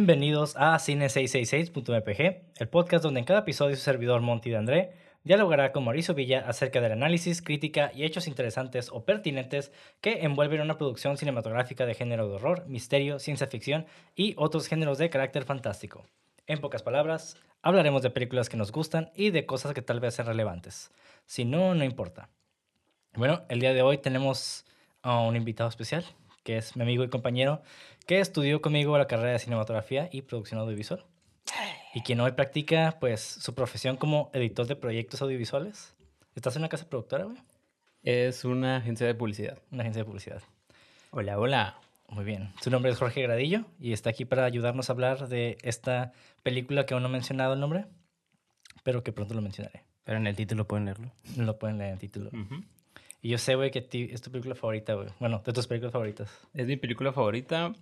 Bienvenidos a Cine666.mpg, el podcast donde en cada episodio su servidor Monty de André dialogará con Mauricio Villa acerca del análisis, crítica y hechos interesantes o pertinentes que envuelven una producción cinematográfica de género de horror, misterio, ciencia ficción y otros géneros de carácter fantástico. En pocas palabras, hablaremos de películas que nos gustan y de cosas que tal vez sean relevantes. Si no, no importa. Bueno, el día de hoy tenemos a un invitado especial, que es mi amigo y compañero, que estudió conmigo la carrera de cinematografía y producción audiovisual. Y quien hoy practica, pues, su profesión como editor de proyectos audiovisuales. ¿Estás en una casa productora, güey? Es una agencia de publicidad. Una agencia de publicidad. Hola, hola. Muy bien. Su nombre es Jorge Gradillo y está aquí para ayudarnos a hablar de esta película que aún no he mencionado el nombre, pero que pronto lo mencionaré. Pero en el título pueden leerlo. No lo pueden leer en el título. Y yo sé, güey, que es tu película favorita, güey. Bueno, de tus películas favoritas. Es mi película favorita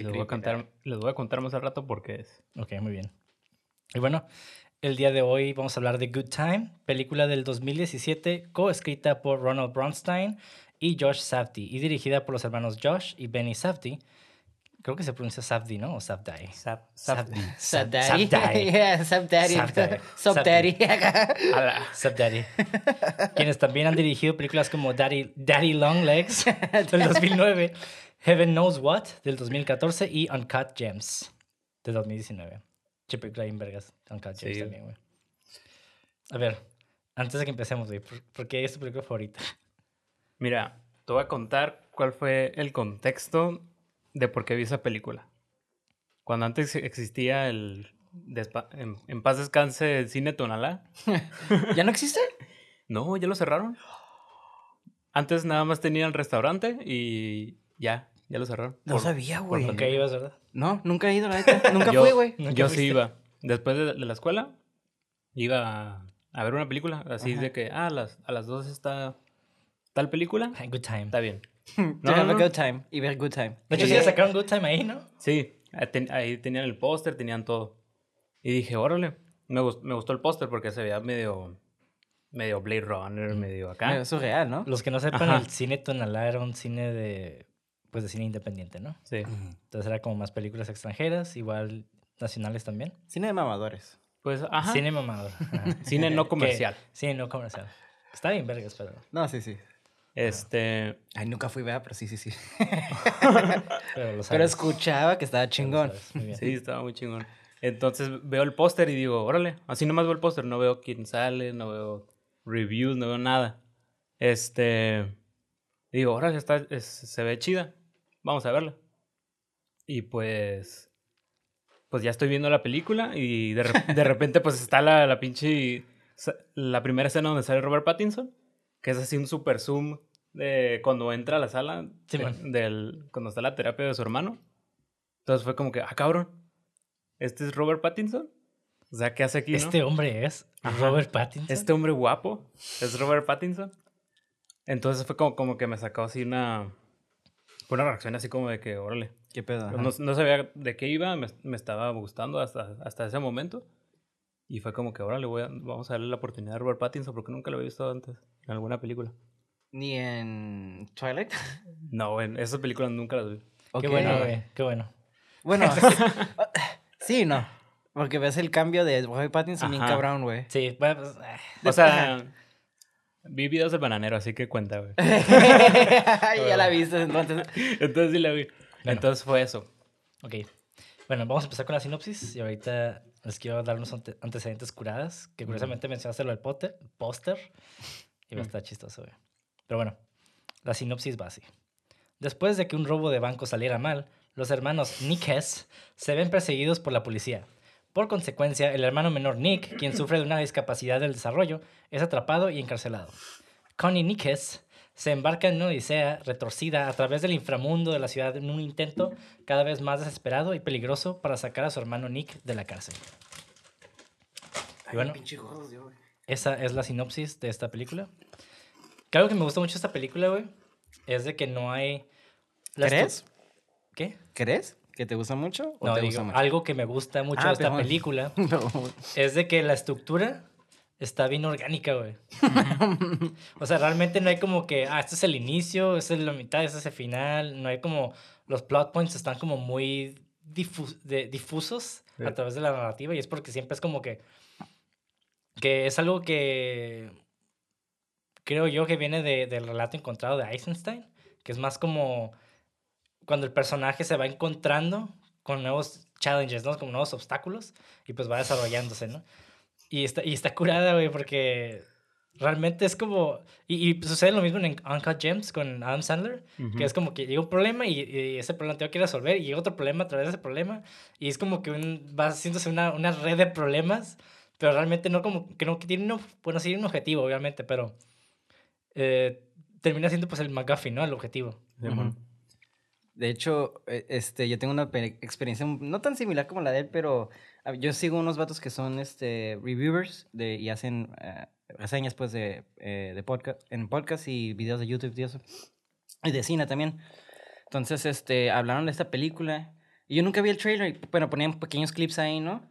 y les voy, a contar, les voy a contar más al rato por qué es. Ok, muy bien. Y bueno, el día de hoy vamos a hablar de Good Time, película del 2017, coescrita por Ronald Bronstein y Josh Safdie, y dirigida por los hermanos Josh y Benny Safdie. Creo que se pronuncia Safdie, ¿no? O Safdie. Sap, Safdie. Sub Sub Daddy. Ala. Safdie. Quienes también han dirigido películas como Daddy, Daddy Long Legs del 2009, Heaven Knows What del 2014 y Uncut Gems del 2019. Che película bien vergas. Uncut Gems Sí. también, güey. A ver, antes de que empecemos, güey, ¿por, qué es tu película favorita? Mira, te voy a contar cuál fue el contexto de por qué vi esa película. Cuando antes existía el en paz descanse el cine Tonalá. ¿Ya no existe? No, ya lo cerraron. Antes nada más tenía el restaurante y ya, ya lo cerraron. No Por- sabía, güey. ¿Por qué ibas, verdad? No, nunca he ido, la neta. Nunca Yo- fui, güey. Nunca Yo sí iba. Después de, de la escuela, iba a, a ver una película. Así Ajá. de que, ah, a las, a las dos está tal película. Good Time. Está bien. No, have no, a no. good time. Y ver good time. De hecho, sí sacaron Good Time ahí, ¿no? Sí, ahí, ten- ahí tenían el póster, tenían todo. Y dije, órale. Me, gust- me gustó el póster porque se veía medio, medio Blade Runner, medio acá. Es surreal, ¿no? Los que no sepan, Ajá. el cine Tonalá era un cine de, pues, de cine independiente, ¿no? Sí. Entonces era como más películas extranjeras, igual nacionales también. Cine de mamadores. Pues, ajá. Cine mamador. Ajá. Cine no Que- comercial. Cine no comercial. Está bien vergas, pero... No, sí, sí. Este, Ay, nunca fui, ¿verdad? Pero sí, sí, sí. Pero, lo Pero sabes, escuchaba que estaba pero chingón. sí, estaba muy chingón. Entonces veo el póster y digo, órale. Así nomás veo el póster. No veo quién sale, no veo reviews, no veo nada. Este. Digo, órale, está, es- se ve chida. Vamos a verla. Y pues. Pues ya estoy viendo la película y de, re- de repente, pues está la, la pinche. La primera escena donde sale Robert Pattinson. Que es así un super zoom de cuando entra a la sala. Sí, de- del, cuando está la terapia de su hermano. Entonces fue como que, ah, cabrón. ¿Este es Robert Pattinson? O sea, ¿qué hace aquí? no? Este hombre es Ajá. Robert Pattinson. Este hombre guapo es Robert Pattinson. Entonces fue como, como que me sacó así una, fue una reacción así como de que, órale. ¿Qué pedo? No, no sabía de qué iba, me, me estaba gustando hasta, hasta ese momento. Y fue como que, órale, voy a- vamos a darle la oportunidad a Robert Pattinson porque nunca lo había visto antes en alguna película. Ni en Twilight. No, en esas películas nunca las vi. Qué Ok. bueno, güey. Qué bueno. Bueno, sí, no. Porque ves el cambio de Robert Pattinson bien cabrón, güey. Sí, bueno, pues, ah, O sea, vi videos del bananero, así que cuenta, güey. ya la viste entonces. Entonces sí la vi. Bueno. Entonces fue eso. ok. Bueno, vamos a empezar con la sinopsis y ahorita les quiero dar unos ante- antecedentes curadas, que curiosamente mencionaste lo del póster, y va a Mm. estar chistoso, güey. Pero bueno, la sinopsis va así. Después de que un robo de banco saliera mal, los hermanos Nickes se ven perseguidos por la policía. Por consecuencia, el hermano menor Nick, quien sufre de una discapacidad del desarrollo, es atrapado y encarcelado. Connie Nickes se embarca en una odisea retorcida a través del inframundo de la ciudad en un intento cada vez más desesperado y peligroso para sacar a su hermano Nick de la cárcel. Y bueno, pinche gordo, yo, güey. esa es la sinopsis de esta película. Que algo que me gusta mucho de esta película, güey, es de que no hay... ¿Crees? ¿Qué? ¿Crees? ¿Que te gusta mucho? ¿O No, te digo, gusta mucho? algo que me gusta mucho Ah, de esta película No. es de que la estructura está bien orgánica, güey. o sea, realmente no hay como que, ah, este es el inicio, este es la mitad, este es el final. No hay como, los plot points están como muy difu- de- difusos Sí. a través de la narrativa y es porque siempre es como que que es algo que creo yo que viene de- del relato encontrado de Eisenstein, que es más como cuando el personaje se va encontrando con nuevos challenges, ¿no? Como nuevos obstáculos y pues va desarrollándose, ¿no? Y está, y está curada, güey, porque realmente es como... Y, y sucede lo mismo en Uncut Gems con Adam Sandler, Ujú. que es como que llega un problema y, y ese problema tengo que resolver y llega otro problema a través de ese problema y es como que un, va haciéndose una, una red de problemas, pero realmente no como que no que tiene bueno, sí un objetivo, obviamente, pero eh, termina siendo pues el McGuffin, ¿no? El objetivo. Simón. De hecho, eh, este, yo tengo una pe- experiencia no tan similar como la de él, pero ah, yo sigo unos vatos que son este, reviewers de, y hacen eh, reseñas pues, de, eh, de podcast, en podcast y videos de YouTube y eso. Y de cine también. Entonces, este, hablaron de esta película. Y yo nunca vi el trailer, pero ponían pequeños clips ahí, ¿no?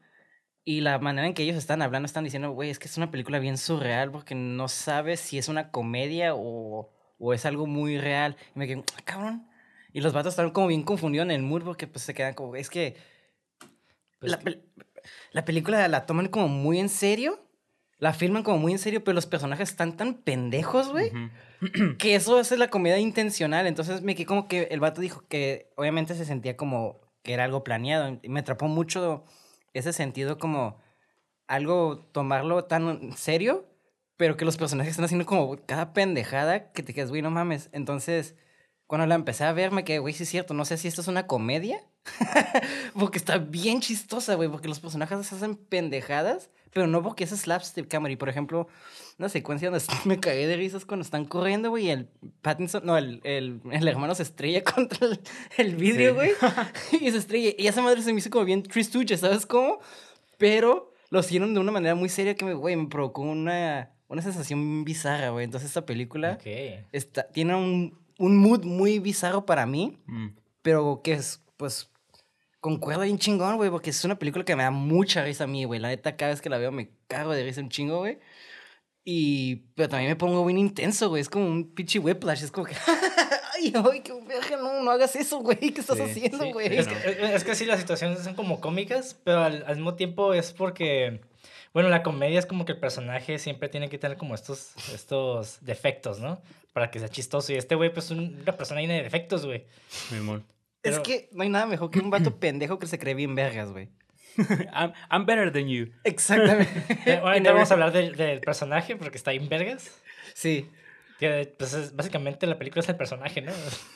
Y la manera en que ellos están hablando, están diciendo, güey, es que es una película bien surreal porque no sabes si es una comedia o, o es algo muy real. Y me quedé, "Ah, cabrón. Y los vatos están como bien confundidos en el mood porque pues se quedan como, es que Pues la, que- la película la toman como muy en serio, la filman como muy en serio, pero los personajes están tan pendejos, güey, que eso hace la comedia intencional. Entonces me quedé como que el vato dijo que obviamente se sentía como que era algo planeado. Y me atrapó mucho ese sentido como algo tomarlo tan serio, pero que los personajes están haciendo como cada pendejada que te quedas, güey, no mames. Entonces, cuando la empecé a ver, me quedé, güey, sí es cierto, no sé si esto es una comedia, porque está bien chistosa, güey, porque los personajes hacen pendejadas, pero no porque es slapstick comedy. Por ejemplo, una secuencia donde me cagué de risas cuando están corriendo, güey, y el Pattinson, no, el, el, el hermano se estrella contra el, el vidrio, Sí. güey, y se estrella. Y esa madre se me hizo como bien tristuche, ¿sabes cómo? Pero lo hicieron de una manera muy seria que me, güey, me provocó una, una sensación bizarra, güey. Entonces esta película Ok. está, tiene un, un mood muy bizarro para mí, Mm. pero que es, pues, concuerda bien chingón, güey, porque es una película que me da mucha risa a mí, güey. La neta, cada vez que la veo me cago de risa un chingo, güey. Y, pero también me pongo bien intenso, güey. Es como un pinche whiplash. Es como que, ay, ay, qué verga, no, no hagas eso, güey. ¿Qué estás Sí, haciendo, Sí, güey? es, que, es que sí, las situaciones son como cómicas, pero al, al mismo tiempo es porque, bueno, la comedia es como que el personaje siempre tiene que tener como estos, estos defectos, ¿no? Para que sea chistoso. Y este güey, pues, es un- una persona llena de defectos, güey. Es pero- que no hay nada mejor que un vato pendejo que se cree bien vergas, güey. I'm, I'm better than you. Exactamente. Eh, Ahorita vamos a hablar del, del personaje porque está en vergas. Sí. Que, pues, es- básicamente la película es el personaje, ¿no?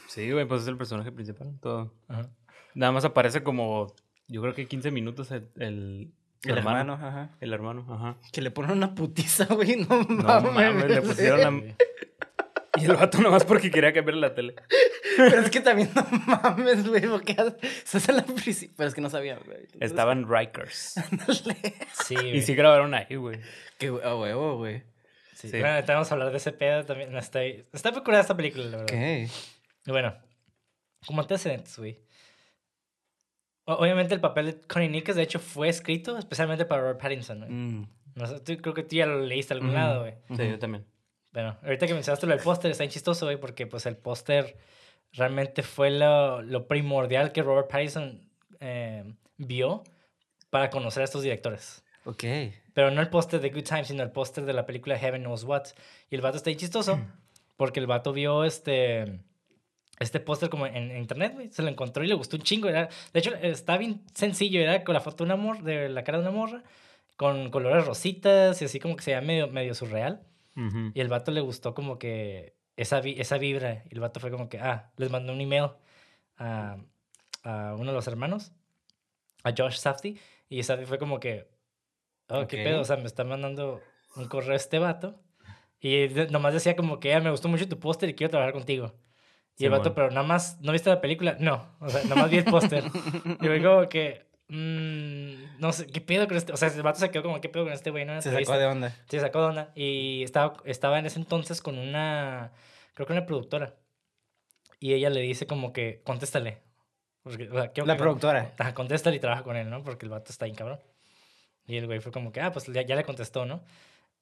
Sí, güey, pues es el personaje principal. Todo. Ajá. Nada más aparece como, yo creo que 15 minutos el, el, El hermano, ajá. El hermano, ajá. Que le ponen una putiza, güey. No, No mames. mames, le pusieron la... Y el vato nomás porque quería cambiar la tele. Pero es que también no mames, güey. Porque se hace la principio. Pero es que no sabía, güey. Estaban Rikers. Sí, Y güey. sí grabaron ahí, güey. Qué huevo, güey. Sí. Sí. Bueno, vamos a hablar de ese pedo también. Está, está curada esta película, la verdad. ¿Qué? Y bueno, como antecedentes, güey. Obviamente el papel de Connie Nichols, de hecho, fue escrito especialmente para Robert Pattinson, güey. Mm. No sé, tú- creo que tú ya lo leíste a algún Ujú. lado, güey. Sí, yo también. Bueno, ahorita que mencionaste lo del póster, está bien chistoso, güey, porque pues el póster realmente fue lo, lo primordial que Robert Pattinson eh, vio para conocer a estos directores. Ok. Pero no el póster de Good Times, sino el póster de la película Heaven Knows What. Y el vato está bien chistoso porque el vato vio este, este póster como en, en internet, güey. Se lo encontró y le gustó un chingo. Era, de hecho, está bien sencillo. Era con la foto de una morra, de la cara de una morra, con colores rositas y así como que se veía medio, medio surreal. Ujú. Y el vato le gustó como que esa, vi- esa vibra. Y el vato fue como que, ah, les mandó un email a, a uno de los hermanos, a Josh Safdie. Y Safdie fue como que, oh, qué Ok. pedo, o sea, me está mandando un correo este vato. Y nomás decía como que, ah, me gustó mucho tu póster y quiero trabajar contigo. Y el Simón. vato, pero nada más, ¿no viste la película? No, o sea, nada más vi el póster. y fue como que, mm, no sé, ¿qué pedo con este? O sea, el vato se quedó como, ¿qué pedo con este güey? No, Se sacó de onda. Sí, sacó de onda. Y estaba, estaba en ese entonces con una, creo que una productora. Y ella le dice como que, contéstale. Porque, o sea, La que- productora. Ajá, contéstale y trabaja con él, ¿no? Porque el vato está bien cabrón. Y el güey fue como que, ah, pues ya, ya le contestó, ¿no?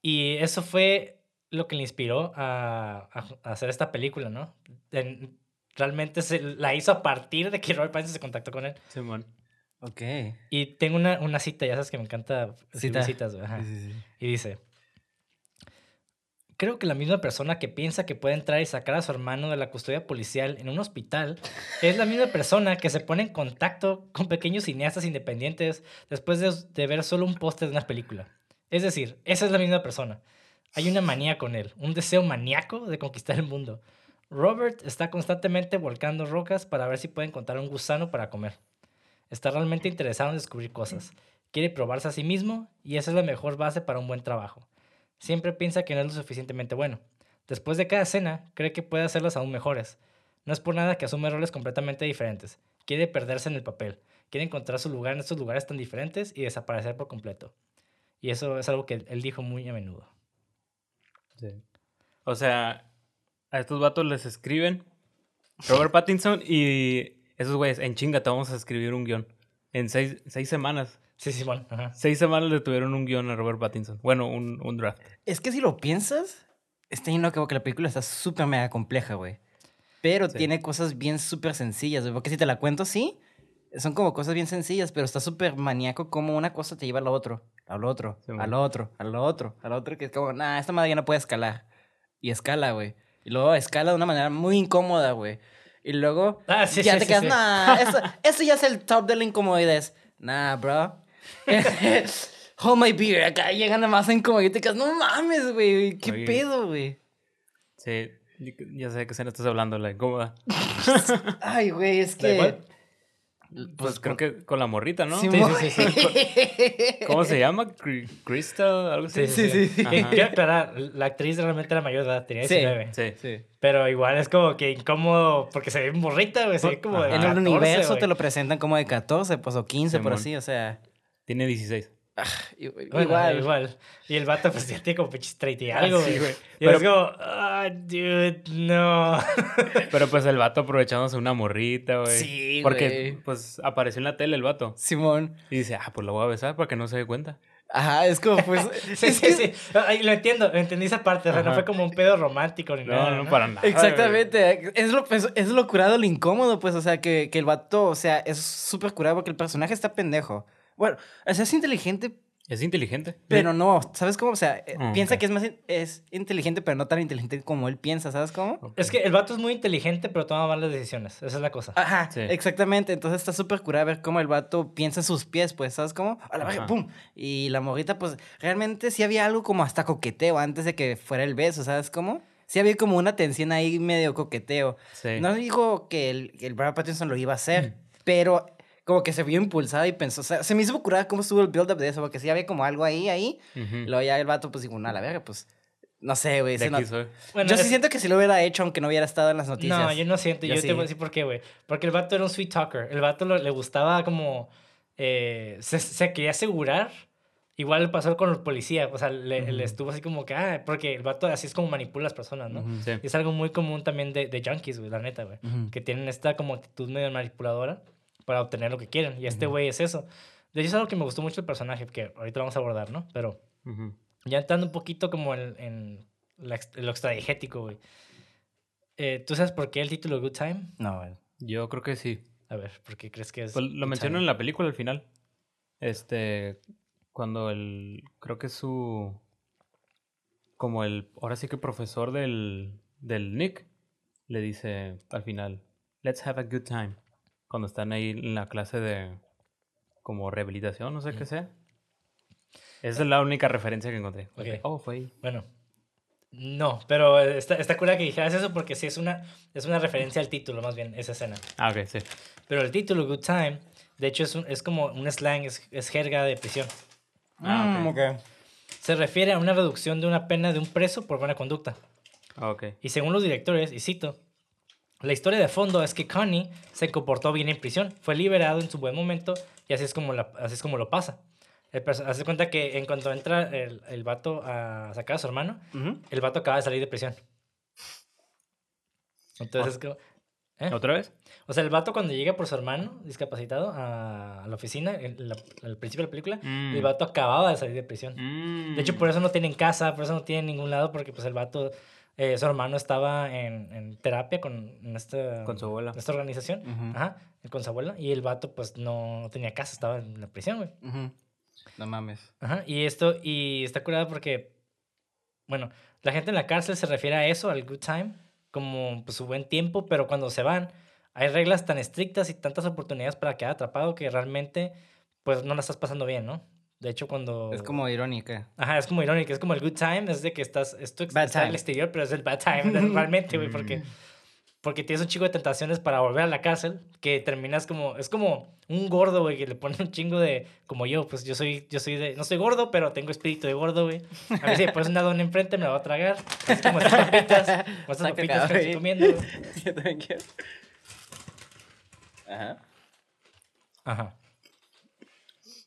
Y eso fue lo que le inspiró a, a- a hacer esta película, ¿no? En- realmente se la hizo a partir de que Robert Pattinson se contactó con él. Simón. Ok. Y tengo una, una cita, ya sabes que me encanta Cita. citas, güey, ajá. Sí, sí, sí. Y dice, creo que la misma persona que piensa que puede entrar y sacar a su hermano de la custodia policial en un hospital es la misma persona que se pone en contacto con pequeños cineastas independientes después de, de ver solo un póster de una película. Es decir, esa es la misma persona. Hay una manía con él, un deseo maníaco de conquistar el mundo. Robert está constantemente volcando rocas para ver si puede encontrar un gusano para comer. Está realmente interesado en descubrir cosas. Quiere probarse a sí mismo y esa es la mejor base para un buen trabajo. Siempre piensa que no es lo suficientemente bueno. Después de cada escena, cree que puede hacerlas aún mejores. No es por nada que asume roles completamente diferentes. Quiere perderse en el papel. Quiere encontrar su lugar en estos lugares tan diferentes y desaparecer por completo. Y eso es algo que él dijo muy a menudo. O sea, a estos vatos les escriben Robert Pattinson y esos güeyes, en chinga, te vamos a escribir un guion. En seis, seis semanas. Sí, Simón. Ajá. Seis semanas le tuvieron un guion a Robert Pattinson. Bueno, un, un draft. Es que si lo piensas, está lleno que que la película está súper mega compleja, güey. Pero Sí. tiene cosas bien súper sencillas, güey. Porque si te la cuento, sí, son como cosas bien sencillas, pero está súper maníaco como una cosa te lleva a lo otro, a lo otro, Sí, a man. lo otro, a lo otro, a lo otro, que es como, nah, esta madre ya no puede escalar. Y escala, güey. Y luego escala de una manera muy incómoda, güey. Y luego Ah, sí, ya sí, te sí, quedas, nah, eso, eso ya es el top de la incomodidad. Nah, bro. Hold my beer. Acá llegan nada más a incomodidad y te quedas, no mames, güey. ¿Qué Oye. pedo, güey? Sí, ya sé de qué escena estás hablando, la incómoda. Ay, güey, es ¿Da que. Igual? Pues creo que con la morrita, ¿no? Sí, sí, sí, sí. ¿Cómo se llama? Crystal, algo así. Sí, sí, sí. Quiero aclarar, la actriz realmente era mayor de edad, tenía Sí. 19. Sí. Sí. Pero igual es como que incómodo porque se ve morrita, güey. Se ve como de. En el 14, universo te lo presentan como de 14, pues, o 15, por así, o sea. Tiene 16. I- Bueno, igual. igual. Y el vato, pues ya tiene como pinches 30 y algo, Ah, sí, güey. Pero- es como, ah, dude, no. Pero pues el vato aprovechándose una morrita, güey. Sí, Porque güey. pues apareció en la tele el vato. Simón. Y dice, ah, pues lo voy a besar para que no se dé cuenta. Ajá, es como, pues. Sí, sí, sí. Ay, lo entiendo, entendí esa parte. O sea, no fue como un pedo romántico ni No, nada. no, para nada. Exactamente. Es lo, es, es lo curado, lo incómodo, pues. O sea, que, que el vato, o sea, es súper curado porque el personaje está pendejo. Bueno, o sea, es inteligente, Es inteligente. pero no. ¿Sabes cómo? O sea, eh, piensa que es más in- es inteligente, pero no tan inteligente como él piensa, ¿sabes cómo? Es que el vato es muy inteligente, pero toma malas decisiones. Esa es la cosa. Ajá, Sí. exactamente. Entonces está súper curado ver cómo el vato piensa en sus pies, pues, ¿sabes cómo? A la Ajá. pum. Y la morrita, pues, realmente sí había algo como hasta coqueteo antes de que fuera el beso, ¿sabes cómo? Sí había como una tensión ahí medio coqueteo. Sí. No digo que el, que el Brad Pattinson lo iba a hacer, pero como que se vio impulsado y pensó, o sea, se me hizo curada cómo estuvo el build-up de eso, porque sí había como algo ahí, ahí. Ujú. Y luego ya el vato, pues, dijo, no, a la verga, pues, no sé, güey. No-. Bueno, Yo sí es- siento que si lo hubiera hecho, aunque no hubiera estado en las noticias. No, yo no siento. Yo, Yo te sí. voy a decir por qué, güey. Porque el vato era un sweet talker. El vato lo- le gustaba como... eh, se, se quería asegurar. Igual le pasó con los policías. O sea, le, le Ujú. estuvo así como que... Ah, porque el vato así es como manipula a las personas, ¿no? Ujú. Sí. Y es algo muy común también de, de junkies, güey, la neta, güey. Que tienen esta como actitud medio manipuladora para obtener lo que quieren. Y este güey es eso. De hecho, es algo que me gustó mucho el personaje, que ahorita lo vamos a abordar, ¿no? Pero ya entrando un poquito como en, en la lo extradigético, güey. Eh, ¿Tú sabes por qué el título Good Time? No, güey. Yo creo que sí. A ver, ¿por qué crees que es? Pues lo Time? en la película al final. Este, cuando el, creo que su, como el, ahora sí que profesor del, del Nick, le dice al final, let's have a good time. Cuando están ahí en la clase de, como rehabilitación, no sé qué sea. Esa es la única referencia que encontré. Ok. Oh, fue ahí. Bueno, no, pero está, está cura que dijeras eso porque sí es una, es una referencia al título, más bien, esa escena. Ah, ok, sí. Pero el título Good Time, de hecho, es, un- es como un slang, es, es jerga de prisión. Ah, Mm, ok. ok. Se refiere a una reducción de una pena de un preso por buena conducta. Ah, ok. Y según los directores, y cito, la historia de fondo es que Connie se comportó bien en prisión, fue liberado en su buen momento y así es como, la- así es como lo pasa. El de cuenta que en cuanto entra el, el vato a sacar a su hermano, el vato acaba de salir de prisión. Entonces, es como- ¿eh? ¿Otra vez? o sea, el vato cuando llega por su hermano discapacitado a, la oficina, en la- al principio de la película, Mm. el vato acababa de salir de prisión. Mm. De hecho, por eso no tienen casa, por eso no tienen ningún lado, porque pues el vato eh, su hermano estaba en, en terapia con en esta, Con su abuela. esta organización. Ajá, con su abuela. Y el vato, pues, no, tenía casa, estaba en la prisión, güey. No mames. Ajá, y esto, y está curado porque, bueno, la gente en la cárcel se refiere a eso, al good time, como pues, su buen tiempo, pero cuando se van, hay reglas tan estrictas y tantas oportunidades para quedar atrapado que realmente, pues, no la estás pasando bien, ¿no? De hecho, cuando... Es como irónica. Ajá, es como irónico, es como el good time, es de que estás, esto está al time. exterior, pero es el bad time, realmente, güey, porque, porque tienes un chingo de tentaciones para volver a la cárcel, que terminas como, es como un gordo, güey, que le pone un chingo de, como yo, pues yo soy, yo soy de, no soy gordo, pero tengo espíritu de gordo, güey. A ver si me pones un dón enfrente, me la voy a tragar, así como estas papitas, como estas Está papitas que estoy comiendo. Yo también quiero. Ajá. Ajá.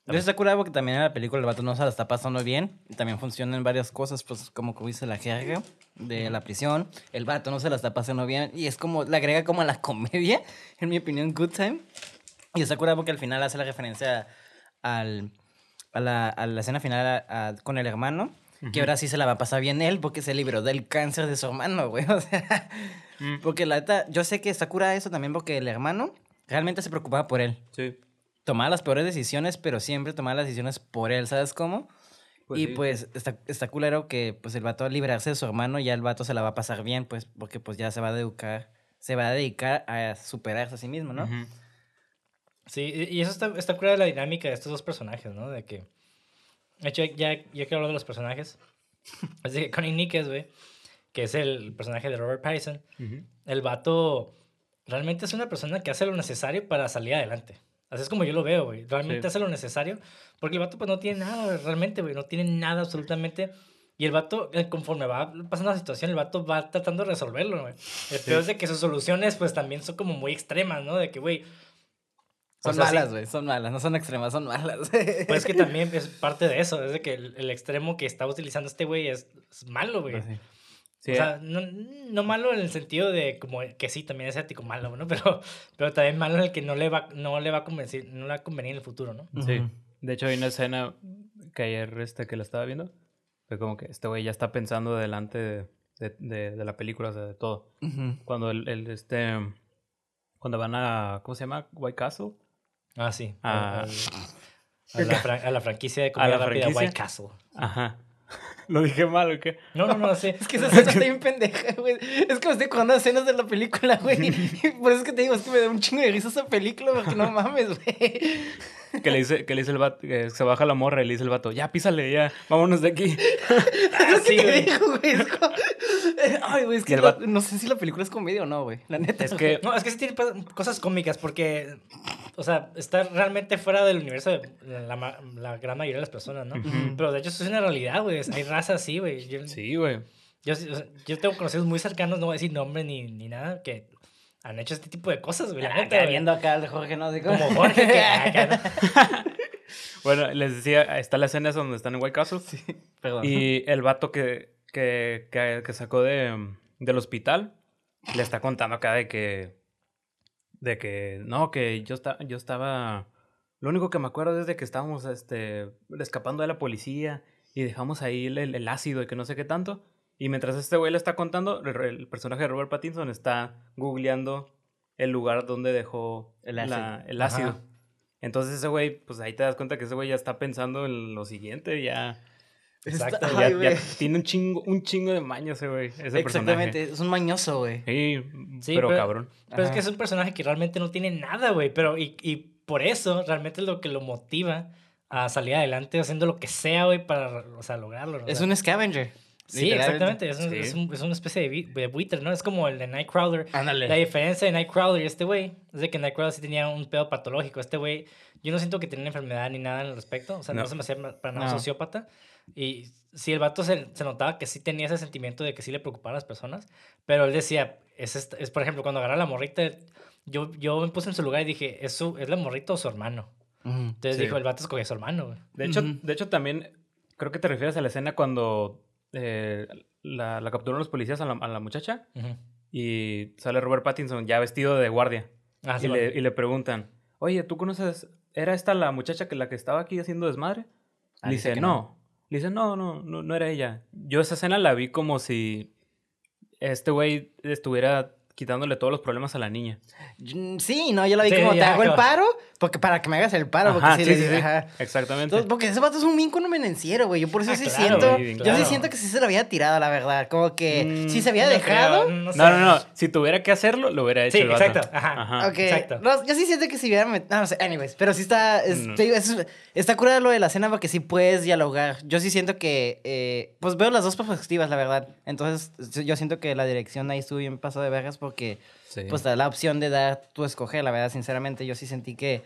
Eso está curado porque también en la película el vato no se la está pasando bien. Y también funcionan varias cosas, pues como como dice la jerga de la prisión. El vato no se la está pasando bien. Y es como, le agrega como a la comedia, en mi opinión, Good Time. Y está curado porque al final hace la referencia al, a, la, a la escena final a- a- con el hermano. Que ahora sí se la va a pasar bien él porque se libró del cáncer de su hermano, güey. O sea, Mm. porque la neta, yo sé que está curada eso también porque el hermano realmente se preocupaba por él Sí. Tomaba las peores decisiones, pero siempre tomaba las decisiones por él, ¿sabes cómo? Pues y sí. pues está, está culero que pues el vato al liberarse de su hermano, ya el vato se la va a pasar bien, pues, porque pues ya se va a educar, se va a dedicar a superarse a sí mismo, ¿no? Sí, y eso está, está curada la dinámica de estos dos personajes, ¿no? De que. De hecho, ya, ya quiero hablar de los personajes. Es de que Connie Nickes, güey, que es el personaje de Robert Pattinson, Ujú. el vato realmente es una persona que hace lo necesario para salir adelante. Así es como yo lo veo, güey. Realmente Sí. hace lo necesario porque el vato pues no tiene nada, realmente, güey. No tiene nada absolutamente. Y el vato, eh, conforme va pasando la situación, el vato va tratando de resolverlo, güey. El peor es de que sus soluciones pues también son como muy extremas, ¿no? De que, güey, Son sí. malas, güey, son malas, no son extremas, son malas. Pues es que también es parte de eso, es de que el, el extremo que está utilizando este güey es, es malo, güey. Pues sí. Sí, o sea, no, no malo en el sentido de como que sí, también es ético malo, ¿no? Pero, pero también malo en el que no le va, no le va a convencer, no le va a convenir en el futuro, ¿no? Sí. De hecho, hay una escena que ayer este, que la estaba viendo. Fue como que este güey ya está pensando delante de, de, de- de la película, o sea, de todo. Cuando el, el, este. Cuando van a. ¿Cómo se llama? White Castle. Ah, sí. Ah. A, a la, a la franquicia de ¿A comida la rápida franquicia? White Castle. Ajá. ¿Lo dije mal o qué? No, no, no, sí. Es que esa escena está bien pendeja, güey. Es como estoy jugando escenas de la película, güey. Y Por eso es que te digo, es que me da un chingo de risa esa película, porque no mames, güey. Que le dice, que le dice el vato, que se baja la morra y le dice el vato, ya písale, ya, vámonos de aquí. Es que sí, te güey. como... Ay, güey, es que vato- no sé si la película es comedia o no, güey. La neta. Es que. No, es que sí tiene cosas cómicas porque, o sea, está realmente fuera del universo de la, la gran mayoría de las personas, ¿no? Pero de hecho eso es una realidad, güey. Hay razas así, güey. Yo, Sí, güey. yo, sí- o sea, yo tengo conocidos muy cercanos, no voy a decir nombre ni, ni nada, que han hecho este tipo de cosas, güey. La Acá güey. viendo acá al Jorge, ¿no? Así Como Jorge, que acá, ¿no? Bueno, les decía, está la escena donde están en White Castle. Perdón. Y el vato que, que, que, que sacó de, del hospital le está contando acá de que. De que. No, que yo, esta- yo estaba. Lo único que me acuerdo es de que estábamos este, escapando de la policía y dejamos ahí el, el- el ácido y que no sé qué tanto. Y mientras este güey le está contando, el, el personaje de Robert Pattinson está googleando el lugar donde dejó El la- ácido. el ácido. Entonces ese güey, pues ahí te das cuenta que ese güey ya está pensando en lo siguiente, ya, Exacto, Está- ya, Ay, ya tiene un chingo, un chingo de maño ese güey, ese Exactamente, personaje. es un mañoso, güey. Sí, Sí, pero, pero- cabrón. Pero es Ajá. que es un personaje que realmente no tiene nada, güey. Pero, y, y por eso, realmente es lo que lo motiva a salir adelante haciendo lo que sea, güey, para, o sea, lograrlo. Es un scavenger. Sí, exactamente. Es, un- Sí. es, un- es una especie de, buitre, ¿no? Es como el de Nightcrawler. Ándale. La diferencia de Nightcrawler y este güey es de que Nightcrawler sí tenía un pedo patológico. Este güey, yo no siento que tenía una enfermedad ni nada al respecto. O sea, no, No. se me hacía para nada No. sociópata. Y sí, el vato se, se notaba que sí tenía ese sentimiento de que sí le preocupaba a las personas. Pero él decía, es, esta- es por ejemplo, cuando agarra la morrita, yo, yo me puse en su lugar y dije, ¿es, su, ¿es la morrita o su hermano? Ujú. Entonces Sí. dijo, el vato escogió a su hermano, güey. De hecho, Ujú. de hecho también creo que te refieres a la escena cuando eh, la, la capturaron los policías a la, a la muchacha y sale Robert Pattinson ya vestido de guardia Ah, sí, y, le, y le preguntan, oye, ¿tú conoces, era esta la muchacha que la que estaba aquí haciendo desmadre? Ah, Le dice que no. Le dice, no, no, no, no era ella. Yo esa escena la vi como si este güey estuviera quitándole todos los problemas a la niña. Mm, Sí, no, yo la vi Sí, como te hago el paro, porque para que me hagas el paro, porque Ajá, sí, sí, le sí, digo, sí. ajá. Exactamente. Entonces, porque ese vato es un bien convenenciero, güey. Yo por eso Ah, sí claro, siento. güey, Yo sí siento que sí se lo había tirado, la verdad. Como que Mm, sí se había No dejado. creo, no, sé. no, no, no. Si tuviera que hacerlo, lo hubiera hecho Sí, el vato. exacto. Ajá. Ajá. Exacto. no, yo sí siento que si hubiera met- No, no sé, anyways, pero sí está. es- No. te digo, es- está curada lo de la cena porque sí puedes dialogar. Yo sí siento que. eh, pues veo las dos perspectivas, la verdad. Entonces, yo siento que la dirección ahí estuvo bien pasado de vergas porque. Sí. Pues la opción de dar tu escoger, la verdad, sinceramente. Yo sí sentí que.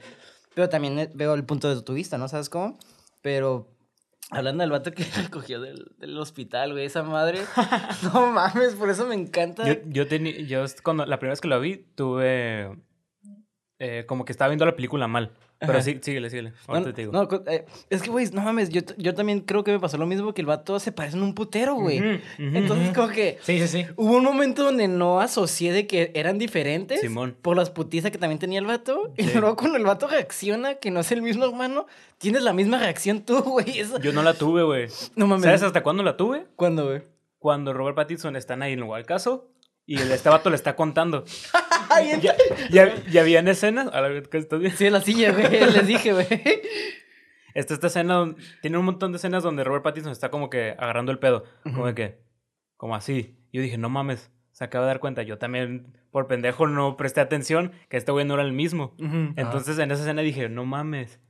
Pero también eh, veo el punto de tu vista, ¿no? ¿Sabes cómo? Pero. Hablando del vato que recogió del, del hospital, güey, esa madre. no mames, por eso me encanta. Yo, yo yo cuando la primera vez que lo vi, tuve eh, como que estaba viendo la película mal. Pero Ajá. sí, síguele, síguele. No, te digo. no, eh, es que, güey, no mames, yo, yo también creo que me pasó lo mismo que el vato se parece en un putero, güey. Entonces, como que Sí, sí, sí. hubo un momento donde no asocié de que eran diferentes Simón. por las putizas que también tenía el vato. Y luego cuando el vato reacciona, que no es el mismo hermano, tienes la misma reacción tú, güey. Eso- Yo no la tuve, güey. No mames. ¿Sabes hasta cuándo la tuve? ¿Cuándo, güey? Cuando Robert Pattinson está ahí en el caso y el, este vato le está contando. Ya, ya, ya habían escenas. A ver, ¿qué estás bien? Sí, en la silla, güey. Les dije, güey. Esta, esta escena, tiene un montón de escenas donde Robert Pattinson está como que agarrando el pedo. Como de que, como así. Yo dije, no mames, se acaba de dar cuenta. Yo también, por pendejo, no presté atención que este güey no era el mismo. Entonces en esa escena dije, no mames.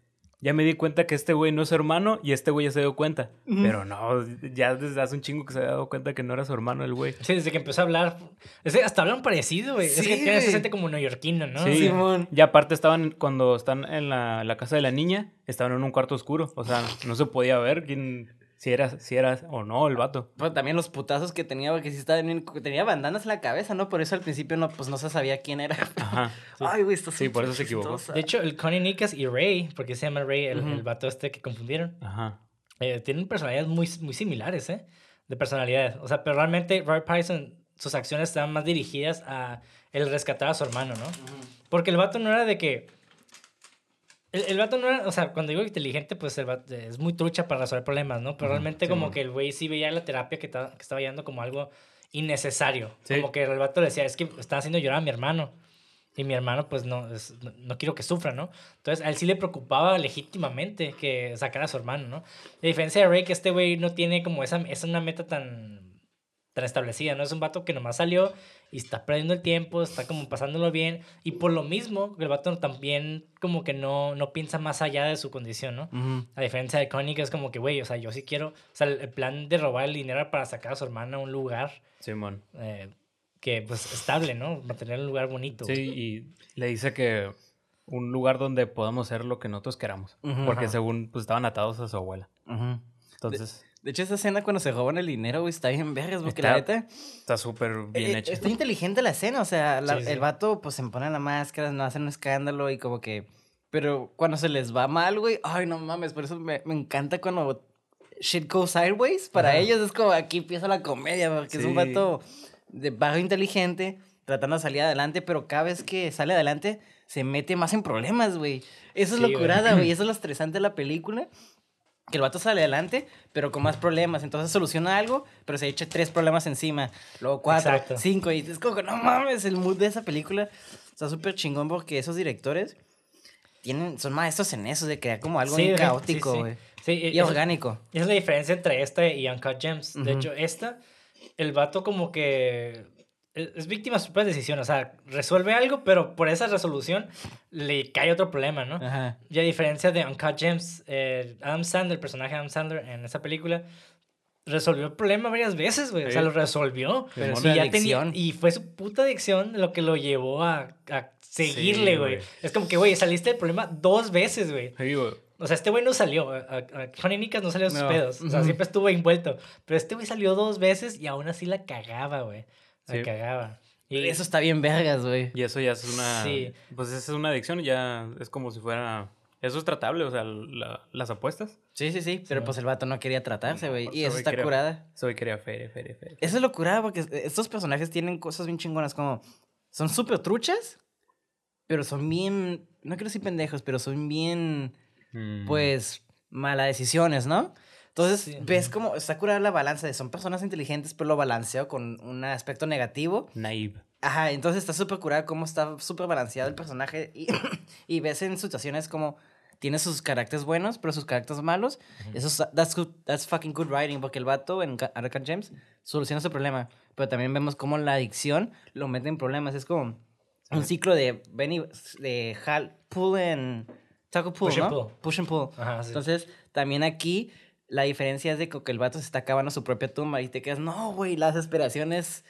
Ya me di cuenta que este güey no es su hermano y este güey ya se dio cuenta. Pero no, ya desde hace un chingo que se había dado cuenta que no era su hermano el güey. Sí, desde que empezó a hablar. Es que hasta hablan parecido, güey. es que tiene güey. acento como neoyorquino, ¿no? Sí, Simón. y aparte estaban, cuando están en la, la casa de la niña, estaban en un cuarto oscuro. O sea, no se podía ver quién, si era, si era o no el vato. Pero también los putazos que tenía, porque sí estaba bien- tenía bandanas en la cabeza, ¿no? Por eso al principio no, pues no se sabía quién era. Ajá. sí. Ay, güey, esto Sí, por eso se equivocó. De hecho, el Connie Nicas y Ray, porque se llama Ray, el, el vato este que confundieron, Ajá. eh, tienen personalidades muy, muy similares, ¿eh? De personalidades. O sea, pero realmente Robert Pattinson, sus acciones estaban más dirigidas a el rescatar a su hermano, ¿no? Porque el vato no era de que... El, el vato no era, o sea, cuando digo inteligente, pues el vato es muy trucha para resolver problemas, ¿no? Pero realmente sí, como que el güey sí veía la terapia que, estaba- que estaba yendo como algo innecesario. Sí. Como que el vato le decía, es que está haciendo llorar a mi hermano. Y mi hermano, pues no, es- no, no quiero que sufra, ¿no? Entonces a él sí le preocupaba legítimamente que sacara a su hermano, ¿no? A diferencia de Ray, que este güey no tiene como esa, es una meta tan, tan establecida, ¿no? Es un vato que nomás salió y está perdiendo el tiempo, está como pasándolo bien. Y por lo mismo, el vato también como que no, no piensa más allá de su condición, ¿no? A diferencia de Connie, que es como que, güey, o sea, yo sí quiero. O sea, el, plan de robar el dinero era para sacar a su hermana a un lugar Simón. eh, que, pues, estable, ¿no? Mantener un lugar bonito. Sí, y le dice que un lugar donde podamos hacer lo que nosotros queramos. Ujú. Porque según, pues estaban atados a su abuela. Entonces, De hecho, esa escena cuando se roban el dinero, güey, está bien vergas, porque la Está neta... está súper bien eh, hecha. Está inteligente la escena, o sea, la- Sí, sí. el vato, pues, se pone la máscara, no hacen un escándalo y como que... Pero cuando se les va mal, güey, ay, no mames, por eso me, me encanta cuando shit goes sideways. Para Ajá. ellos es como aquí empieza la comedia, porque es un vato de barrio inteligente, tratando de salir adelante, pero cada vez que sale adelante se mete más en problemas, güey. Eso es lo curada, güey. Eso es lo estresante de la película. Que el vato sale adelante, pero con más problemas. Entonces soluciona algo, pero se echa tres problemas encima. Luego cuatro, Exacto. cinco. Y es como que no mames, el mood de esa película está súper chingón porque esos directores tienen, son maestros en eso, de crear como algo Sí, bien güey, caótico, sí, sí. güey. Sí, Y es- orgánico. Es la diferencia entre esta y Uncut Gems. De hecho, esta, el vato como que es, víctima de su propia decisión. O sea, resuelve algo, pero por esa resolución le cae otro problema, ¿no? Ajá. Y a diferencia de Uncut Gems, eh, Adam Sandler, el personaje de Adam Sandler en esa película, resolvió el problema varias veces, güey. O sea, lo resolvió. Pero Sí, ya tenía- y fue su puta adicción lo que lo llevó a, a seguirle, Sí, güey. Es como que, güey, saliste del problema dos veces, güey. Sí, güey. O sea, este güey no salió. Johnny Nicas no salió de sus No. pedos. O sea, siempre estuvo envuelto. Pero este güey salió dos veces y aún así la cagaba, güey. Sí. cagaba. Y Eso está bien vergas, güey. Y eso ya es una. Sí. Pues esa es una adicción, ya es como si fuera. Eso es tratable, o sea, la- las apuestas. Sí, sí, sí. Pero Sí. pues el vato no quería tratarse, güey. No, y eso está quería- curada. Soy quería feria, feria, feria. Eso es lo curada porque estos personajes tienen cosas bien chingonas como... Son súper truchas, pero son bien... No quiero decir pendejos, pero son bien, Mm. pues, malas decisiones, ¿no? Entonces, Sí. ves como está curada la balanza de son personas inteligentes, pero lo balanceo con un aspecto negativo. Naive. Ajá, entonces está súper curada cómo está súper balanceado el personaje y, y ves en situaciones como tiene sus caracteres buenos, pero sus caracteres malos. Eso es, that's, good- that's fucking good writing, porque el vato en Arkham James soluciona ese problema. Pero también vemos cómo la adicción lo mete en problemas. Es como un ciclo de, ven y- de Hal, pull and... Taco pull, Push and ¿no? pull. Push and pull. Ajá, sí. Entonces, también aquí la diferencia es de que el vato se está acabando su propia tumba y te quedas, no, güey, la desesperación es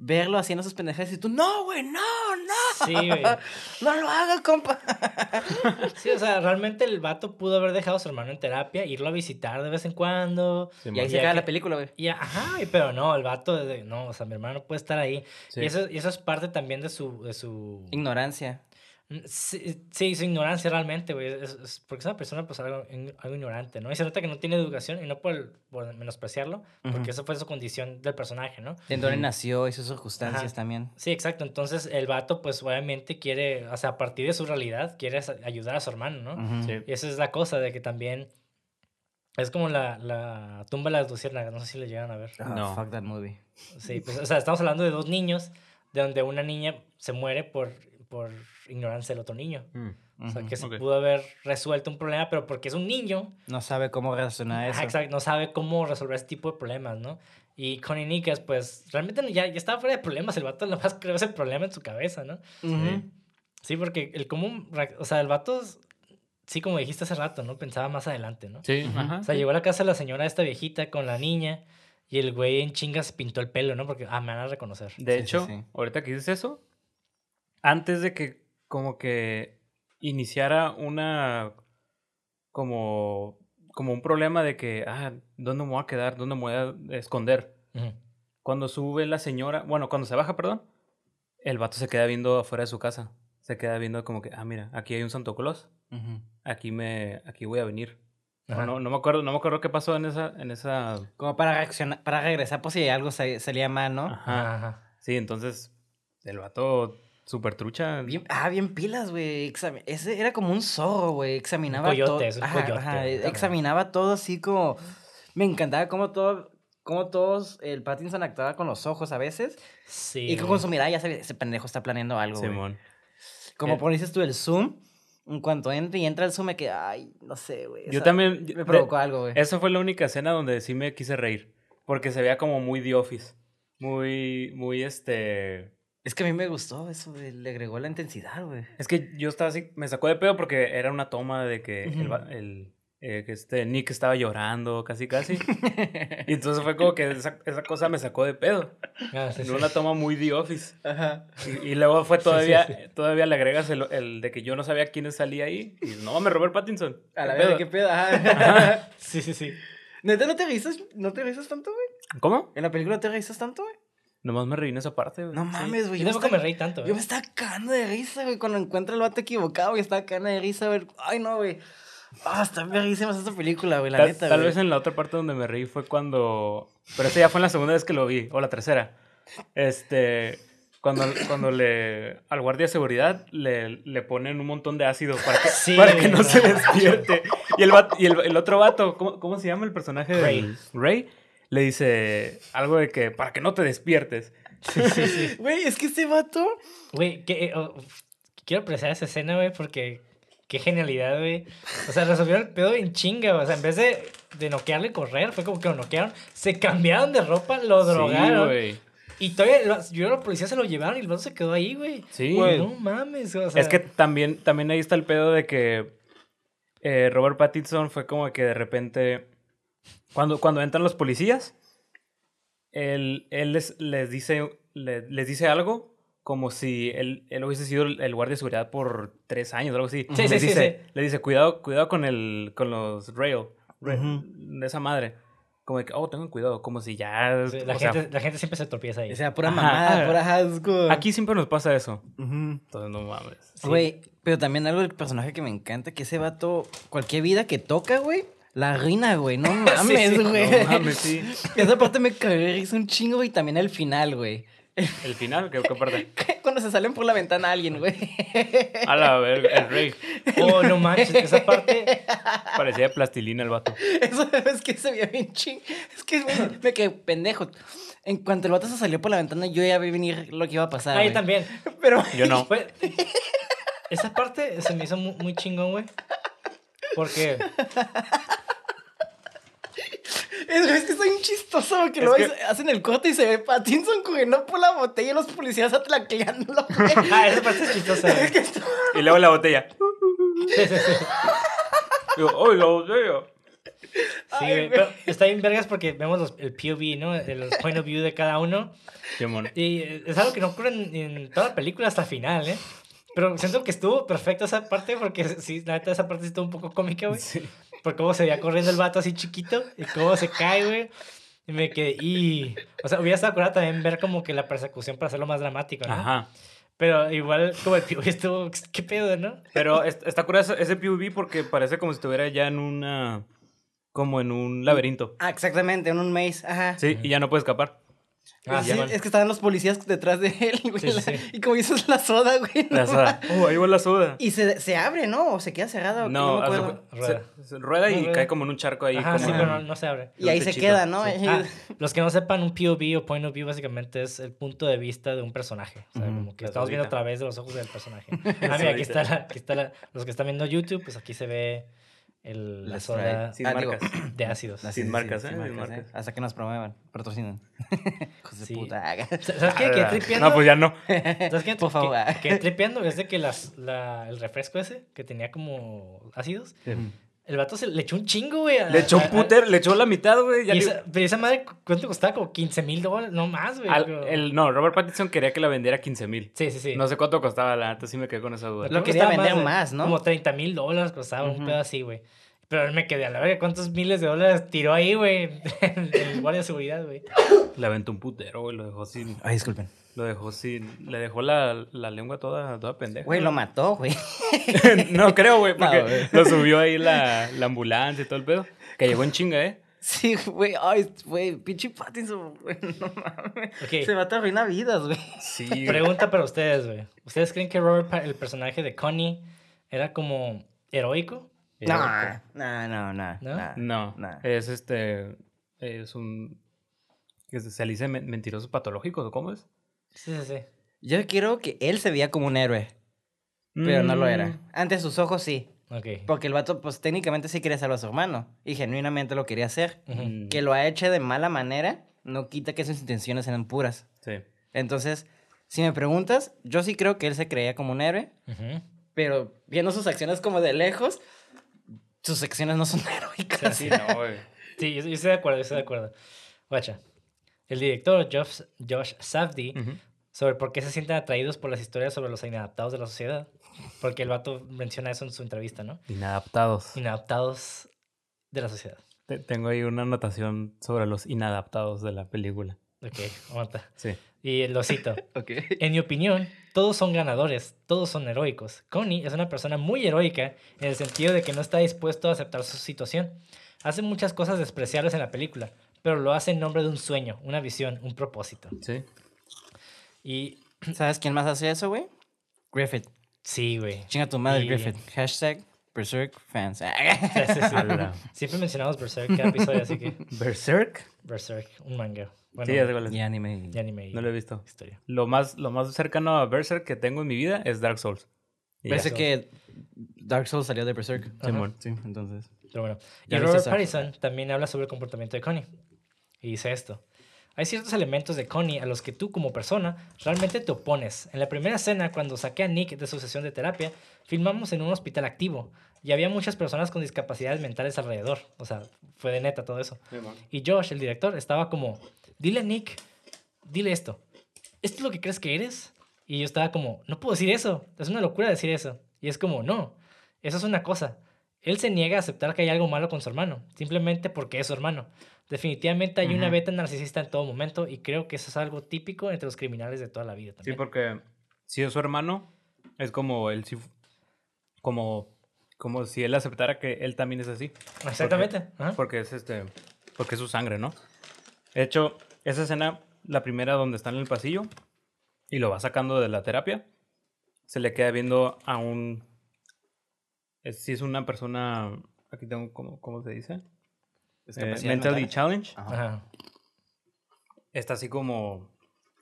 verlo haciendo sus pendejadas y tú, no, güey, no, no. Sí, güey. No lo hagas, compa. Sí, o sea, realmente el vato pudo haber dejado a su hermano en terapia, irlo a visitar de vez en cuando. Sí, y ahí se acaba que- la película, güey. Y, ajá, y- pero no, el vato, de- no, o sea, mi hermano no puede estar ahí. Sí. Y, eso, y eso es parte también de su... De su Ignorancia. Sí, sí, su ignorancia realmente, güey. Es, es- porque es una persona, pues, algo, algo ignorante, ¿no? Y se nota que no tiene educación, y no por, por menospreciarlo, porque Ujú. eso fue su condición del personaje, ¿no? De dónde nació y sus circunstancias Ajá. también. Sí, exacto. Entonces, el vato, pues, obviamente quiere, o sea, a partir de su realidad, quiere ayudar a su hermano, ¿no? Ujú. Sí. Y esa es la cosa, de que también... Es como la, la tumba de las luciérnagas, no sé si le llegan a ver. Ah, No. Fuck that movie. Sí, pues, o sea, estamos hablando de dos niños, de donde una niña se muere por, por ignorancia del otro niño. Mm. O sea, que se pudo haber resuelto un problema, pero porque es un niño, No sabe cómo reaccionar a eso. ajá, exacto, no sabe cómo resolver ese tipo de problemas, ¿no? Y con Inikas, pues, realmente ya, ya estaba fuera de problemas, el vato nomás creó ese problema en su cabeza, ¿no? Sí, porque el reac- o sea, el vato, sí, como dijiste hace rato, ¿no? Pensaba más adelante, ¿no? Sí, ajá. O sea, llegó a la casa de la señora esta viejita con la niña y el güey en chingas pintó el pelo, ¿no? Porque, ah, me van a reconocer. De Sí, sí, hecho, sí. ahorita que dices eso, antes de que como que iniciara una como como un problema de que ah, ¿dónde me voy a quedar? ¿Dónde me voy a esconder? Ujú. Cuando sube la señora, bueno, cuando se baja, perdón, el vato se queda viendo afuera de su casa. Se queda viendo como que, ah, mira, aquí hay un Santo Claus. Ujú. Aquí me aquí voy a venir. O Ajá. No, no me acuerdo, no me acuerdo qué pasó en esa en esa Como para reaccionar, para regresar por si algo sa- salía mal, ¿no? Ajá, ajá. Sí, entonces el vato super trucha. Bien, ah, bien pilas, güey. Ese era como un zorro, güey. Examinaba coyote, todo. es un Ajá, coyote, ajá, también. Examinaba todo así como. Me encantaba cómo todo. Cómo todos. El Pattinson actuaba con los ojos a veces. Sí. Y que con su mirada ya sabía, ese pendejo está planeando algo. güey. Simón. Como Eh. por dices tú, el zoom. En cuanto entra y entra el zoom, me queda. Ay, no sé, güey. Yo también. Me de- provocó algo, güey. Esa fue la única escena donde sí me quise reír. Porque se veía como muy The Office. Muy, muy este. Es que a mí me gustó eso, güey. Le agregó la intensidad, güey. Es que yo estaba así, me sacó de pedo porque era una toma de que el, eh, que este Nick estaba llorando, casi casi. y entonces fue como que esa, esa cosa me sacó de pedo. Ah, sí, En sí. una toma muy The Office. Ajá. Y, y luego fue Sí, sí, todavía, sí. todavía le agregas el, el de que yo no sabía quién salía ahí. Y no mames, Robert Pattinson. A la ¿Qué verga, pedo? qué pedo. Ajá. Sí, sí, sí. ¿Neta no te risas? ¿No te risas tanto, güey? ¿Cómo? ¿En la película no te risas tanto, güey? Nomás me reí en esa parte, güey. No mames, güey. Yo tampoco me reí tanto. Yo ¿eh? me estaba cagando de risa, güey. Cuando encuentro el vato equivocado, güey, estaba cagando de risa, güey. Ay, no, güey. Ah, está verguísima esta película, güey, la Tal, neta, tal güey. vez en la otra parte donde me reí fue cuando. Pero esa ya fue en la segunda vez que lo vi, o la tercera. Este. Cuando, cuando le. Al guardia de seguridad le, le ponen un montón de ácido para que, Sí, para que no se despierte. Y el, vato- y el, el otro vato, ¿cómo, cómo se llama el personaje? del- Ray. Ray. Le dice algo de que para que no te despiertes. Sí, sí, sí. Güey, es que este vato. Güey, que, eh, oh, quiero apreciar esa escena, güey, porque qué genialidad, güey. O sea, resolvieron el pedo en chinga, güey. O sea, en vez de, de noquearle y correr, fue como que lo noquearon. Se cambiaron de ropa, lo drogaron. y todavía, lo- yo los policías se lo llevaron y el vato se quedó ahí, güey. Sí. Güey. No mames, o sea. es que también, también ahí está el pedo de que eh, Robert Pattinson fue como que de repente, cuando, cuando entran los policías, él, él les, les, dice, le- les dice algo como si él, él hubiese sido el, guardia de seguridad por tres años, algo así. Sí, les sí, sí, dice, Le dice, cuidado, cuidado con, el, con los rail, rail, Ujú. de esa madre. Como de que, oh, tengan cuidado, como si ya... Sí, la, o sea, gente, la gente siempre se tropieza ahí. O sea, pura mamada, ajá. pura asco. aquí siempre nos pasa eso. Ujú. Entonces, no mames. Sí. Güey, pero también algo del personaje que me encanta, que ese vato, cualquier vida que toca, güey, la arruina, güey. No mames, sí. güey. No mames, sí. Esa parte me cagué, un chingo, güey. y También el final, güey. El final, ¿qué, qué parte? Cuando se salen por la ventana alguien, güey. A la verga, el rey. Oh, no manches, esa parte. Parecía de plastilina el vato. Eso es que se veía bien ching. Es que güey, me quedé pendejo. En cuanto el vato se salió por la ventana, yo ya vi venir lo que iba a pasar. Ahí güey. también. Pero Yo no. Fue- esa parte se me hizo mu- muy, chingón, güey. Porque. es, es que soy un chistoso Es luego que- hacen el corte y se ve Pattinson corriendo por la botella y los policías atlacleándolo, güey. Ah, esa parte es chistosa, güey. Es que esto- Y luego la botella. Digo, ¡ay, la botella! Sí, Ay, pero está bien vergas porque vemos los- el POV, ¿no? El point of view de cada uno. Simón. Y eh, es algo que no ocurre en, en toda la película hasta el final, ¿eh? Pero siento que estuvo perfecta esa parte porque sí, la neta esa parte sí estuvo un poco cómica, güey. Sí. Por cómo se veía corriendo el vato así chiquito y cómo se cae, güey. Y me quedé, y... O sea, hubiera estado curada también ver como que la persecución para hacerlo más dramático, ¿no? Ajá. Pero igual como el POV estuvo, qué pedo, ¿no? Pero es- está curioso ese POV porque parece como si estuviera ya en una. como en un laberinto. Ah, exactamente, en un maze. Ajá. Sí, y ya no puede escapar. Ah, Sí, sí, es que estaban los policías detrás de él, güey. Sí, sí, la- sí. Y como dices la soda, güey. La no soda. Uh, ahí va la soda. Y se, se abre, ¿no? O se queda cerrado. No, no me hace acuerdo. cu- Rueda. se- se rueda y rueda. cae como en un charco ahí. Ajá, como sí, en- pero no, no se abre. Y ahí se queda, ¿no? Ah, los que no sepan, un POV o point of view básicamente es el punto de vista de un personaje. O sea, como que estamos viendo a través de los ojos del personaje. Ah, mira, aquí está, la, aquí está la, los que están viendo YouTube, pues aquí se ve el, la La soda Sin Ah, digo, marcas. de ácidos. Sin sí, sí, marcas, sí, ¿eh? sin Sin marcas. Hasta que nos promuevan, patrocinan. Hijos de Sí. puta. ¿Sabes qué? Quedé tripeando. No, pues ya no. ¿Sabes qué? Por favor. Que- Quedé tripeando es de que las, la, el refresco ese, que tenía como ácidos, el vato se le echó un chingo, güey. Le echó un a- puter, le echó la mitad, güey. y esa- pero esa madre, ¿cu- ¿cuánto costaba? Como 15 mil dólares, no más, güey. el, no, Robert Pattinson quería que la vendiera 15 mil. Sí, sí, sí. No sé cuánto costaba, la neta sí me quedé con esa duda. Lo que quería vender de- más, ¿no? Como 30 mil dólares costaba un pedo así, güey. Pero él me quedé a la verga, ¿cuántos miles de dólares tiró ahí, güey? El, el guardia de seguridad, güey. Le aventó un putero, güey, lo dejó sin... Ay, disculpen. Lo dejó sin... Le dejó la, la lengua toda, toda pendeja. Güey, lo mató, güey. no creo, güey, porque No, güey. lo subió ahí la, la ambulancia y todo el pedo. Que llegó en chinga, ¿eh? Sí, güey. Ay, güey. Pinche Pattinson, güey. No mames. Ok. Se va a arruinar vidas, güey. Sí. Pregunta para ustedes, güey. ¿Ustedes creen que Robert, el personaje de Connie, era como heroico? No, no, no, no. ¿No? Es este... Es un... que se le dice men- mentirosos patológicos, ¿o cómo es? Sí, sí, sí. Yo quiero que él se veía como un héroe, pero no lo era. Mm, Ante sus ojos sí. Ok. Porque el vato, pues técnicamente sí quería salvar a su hermano. Y genuinamente lo quería hacer. Mm, Que lo ha hecho de mala manera, no quita que sus intenciones eran puras. Sí. Entonces, si me preguntas, yo sí creo que él se creía como un héroe, pero viendo sus acciones como de lejos, sus acciones no son heroicas. Sí, no, güey. Sí, yo, yo estoy de acuerdo, yo estoy de acuerdo. Guacha. El director Josh, Josh Safdie. Sobre por qué se sienten atraídos por las historias sobre los inadaptados de la sociedad. Porque el vato menciona eso en su entrevista, ¿no? Inadaptados. Inadaptados de la sociedad. Te- Tengo ahí una anotación sobre los inadaptados de la película. Ok, aguanta. Sí. Y lo cito. Ok. En mi opinión, todos son ganadores, todos son heroicos. Connie es una persona muy heroica en el sentido de que no está dispuesto a aceptar su situación. Hace muchas cosas despreciables en la película, pero lo hace en nombre de un sueño, una visión, un propósito. Sí. Y ¿Sabes quién más hace eso, güey? Griffith. sí, güey. Chinga tu madre, Y- Griffith. Hashtag Berserk fans. Sí, sí, sí. Siempre mencionamos Berserk cada episodio, así que Berserk. Berserk, un manga. Bueno, Sí, ya sé cuál es. y anime. y anime y No lo he visto. historia. Lo más, lo más cercano a Berserk que tengo en mi vida es Dark Souls. Parece que Dark Souls salió de Berserk. Simón. Sí, entonces. Pero bueno. Y Robert. Pattinson también habla sobre el comportamiento de Connie. Y dice esto. Hay ciertos elementos de Connie a los que tú como persona realmente te opones. En la primera escena, cuando saqué a Nick de su sesión de terapia, filmamos en un hospital activo y había muchas personas con discapacidades mentales alrededor. O sea, fue de neta todo eso. Y Josh, el director, estaba como, dile a Nick, dile esto. ¿Esto es lo que crees que eres? Y yo estaba como, no puedo decir eso. Es una locura decir eso. Y es como, no, eso es una cosa. Él se niega a aceptar que hay algo malo con su hermano, simplemente porque es su hermano. Definitivamente hay una beta narcisista en todo momento y creo que eso es algo típico entre los criminales de toda la vida Sí, también. porque si es su hermano, es como él si como, como si él aceptara que él también es así. Exactamente. ajá. Porque es este. Porque es su sangre, ¿no? De hecho, esa escena, la primera donde están en el pasillo, y lo va sacando de la terapia, se le queda viendo a un... es- Si es una persona, aquí tengo, ¿cómo, cómo se dice? Eh, mentally challenge. Ajá. Ajá. Está así como,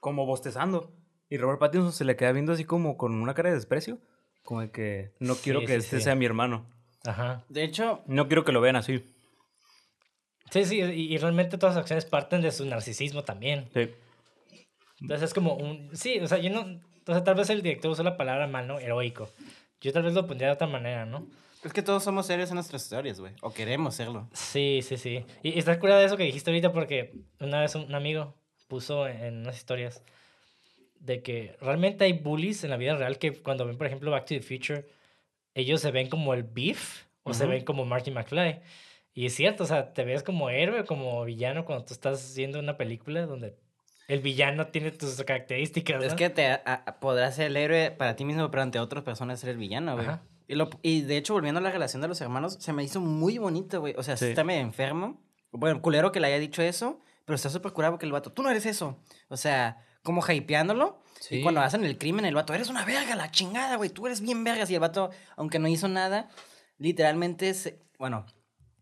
como bostezando. Y Robert Pattinson se le queda viendo así como con una cara de desprecio. Como de que no quiero Sí, que sí, este sí. sea mi hermano. Ajá. De hecho, No quiero que lo vean así. Sí, sí, y, y realmente todas las acciones parten de su narcisismo también. Sí. Entonces es como un... Sí, o sea, yo no... O sea, tal vez el director usó la palabra mal, ¿no? Heroico. Yo tal vez lo pondría de otra manera, ¿no? Es que todos somos seres en nuestras historias, güey. O queremos serlo. Sí, sí, sí. Y, y está curada eso que dijiste ahorita porque una vez un, un amigo puso en, en unas historias de que realmente hay bullies en la vida real que cuando ven, por ejemplo, Back to the Future, ellos se ven como el beef o se ven como Marty McFly. Y es cierto, o sea, te ves como héroe, como villano cuando tú estás viendo una película donde el villano tiene tus características. Es ¿no? que te a- podrás ser el héroe para ti mismo, pero ante otras personas ser el villano, güey. Ajá. Y, lo- y de hecho, volviendo a la relación de los hermanos, se me hizo muy bonito, güey. O sea, sí. Está medio enfermo. Bueno, culero que le haya dicho eso, pero está súper curado porque el vato, tú no eres eso. O sea, como hypeándolo. Sí. Y cuando hacen el crimen, el vato, eres una verga, la chingada, güey. Tú eres bien vergas. Y el vato, aunque no hizo nada, literalmente, se, bueno,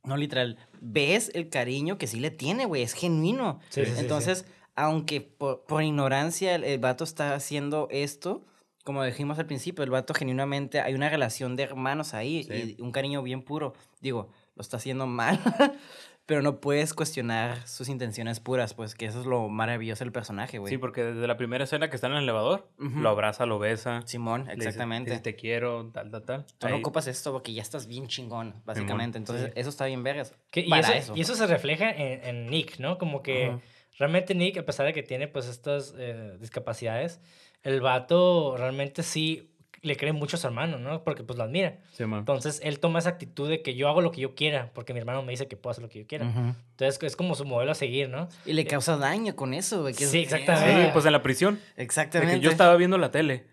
no literal, ves el cariño que sí le tiene, güey. Es genuino. Sí. Entonces, aunque por, por ignorancia el, el vato está haciendo esto, como dijimos al principio, el vato genuinamente hay una relación de hermanos ahí Sí. y un cariño bien puro. Digo, lo está haciendo mal, pero no puedes cuestionar sus intenciones puras, pues que eso es lo maravilloso del personaje, güey. Sí, porque desde la primera escena que está en el elevador, Ujú. lo abraza, lo besa. Simón, le dice- exactamente. dice, te quiero, tal, tal, tal. Tú no Ahí- ocupas esto porque ya estás bien chingón, básicamente. Entonces, Sí. eso está bien vergas. Que- y, para eso, y eso se refleja en, en Nick, ¿no? Como que Ajá. Realmente Nick, a pesar de que tiene pues estas eh, discapacidades, el vato realmente sí le cree mucho a su hermano, ¿no? Porque pues lo admira. Sí, man. Entonces él toma esa actitud de que yo hago lo que yo quiera, porque mi hermano me dice que puedo hacer lo que yo quiera. Ujú. Entonces es como su modelo a seguir, ¿no? Y le causa daño con eso, güey. Sí, exactamente. Sí, Ah. pues en la prisión. Exactamente. que yo estaba viendo la tele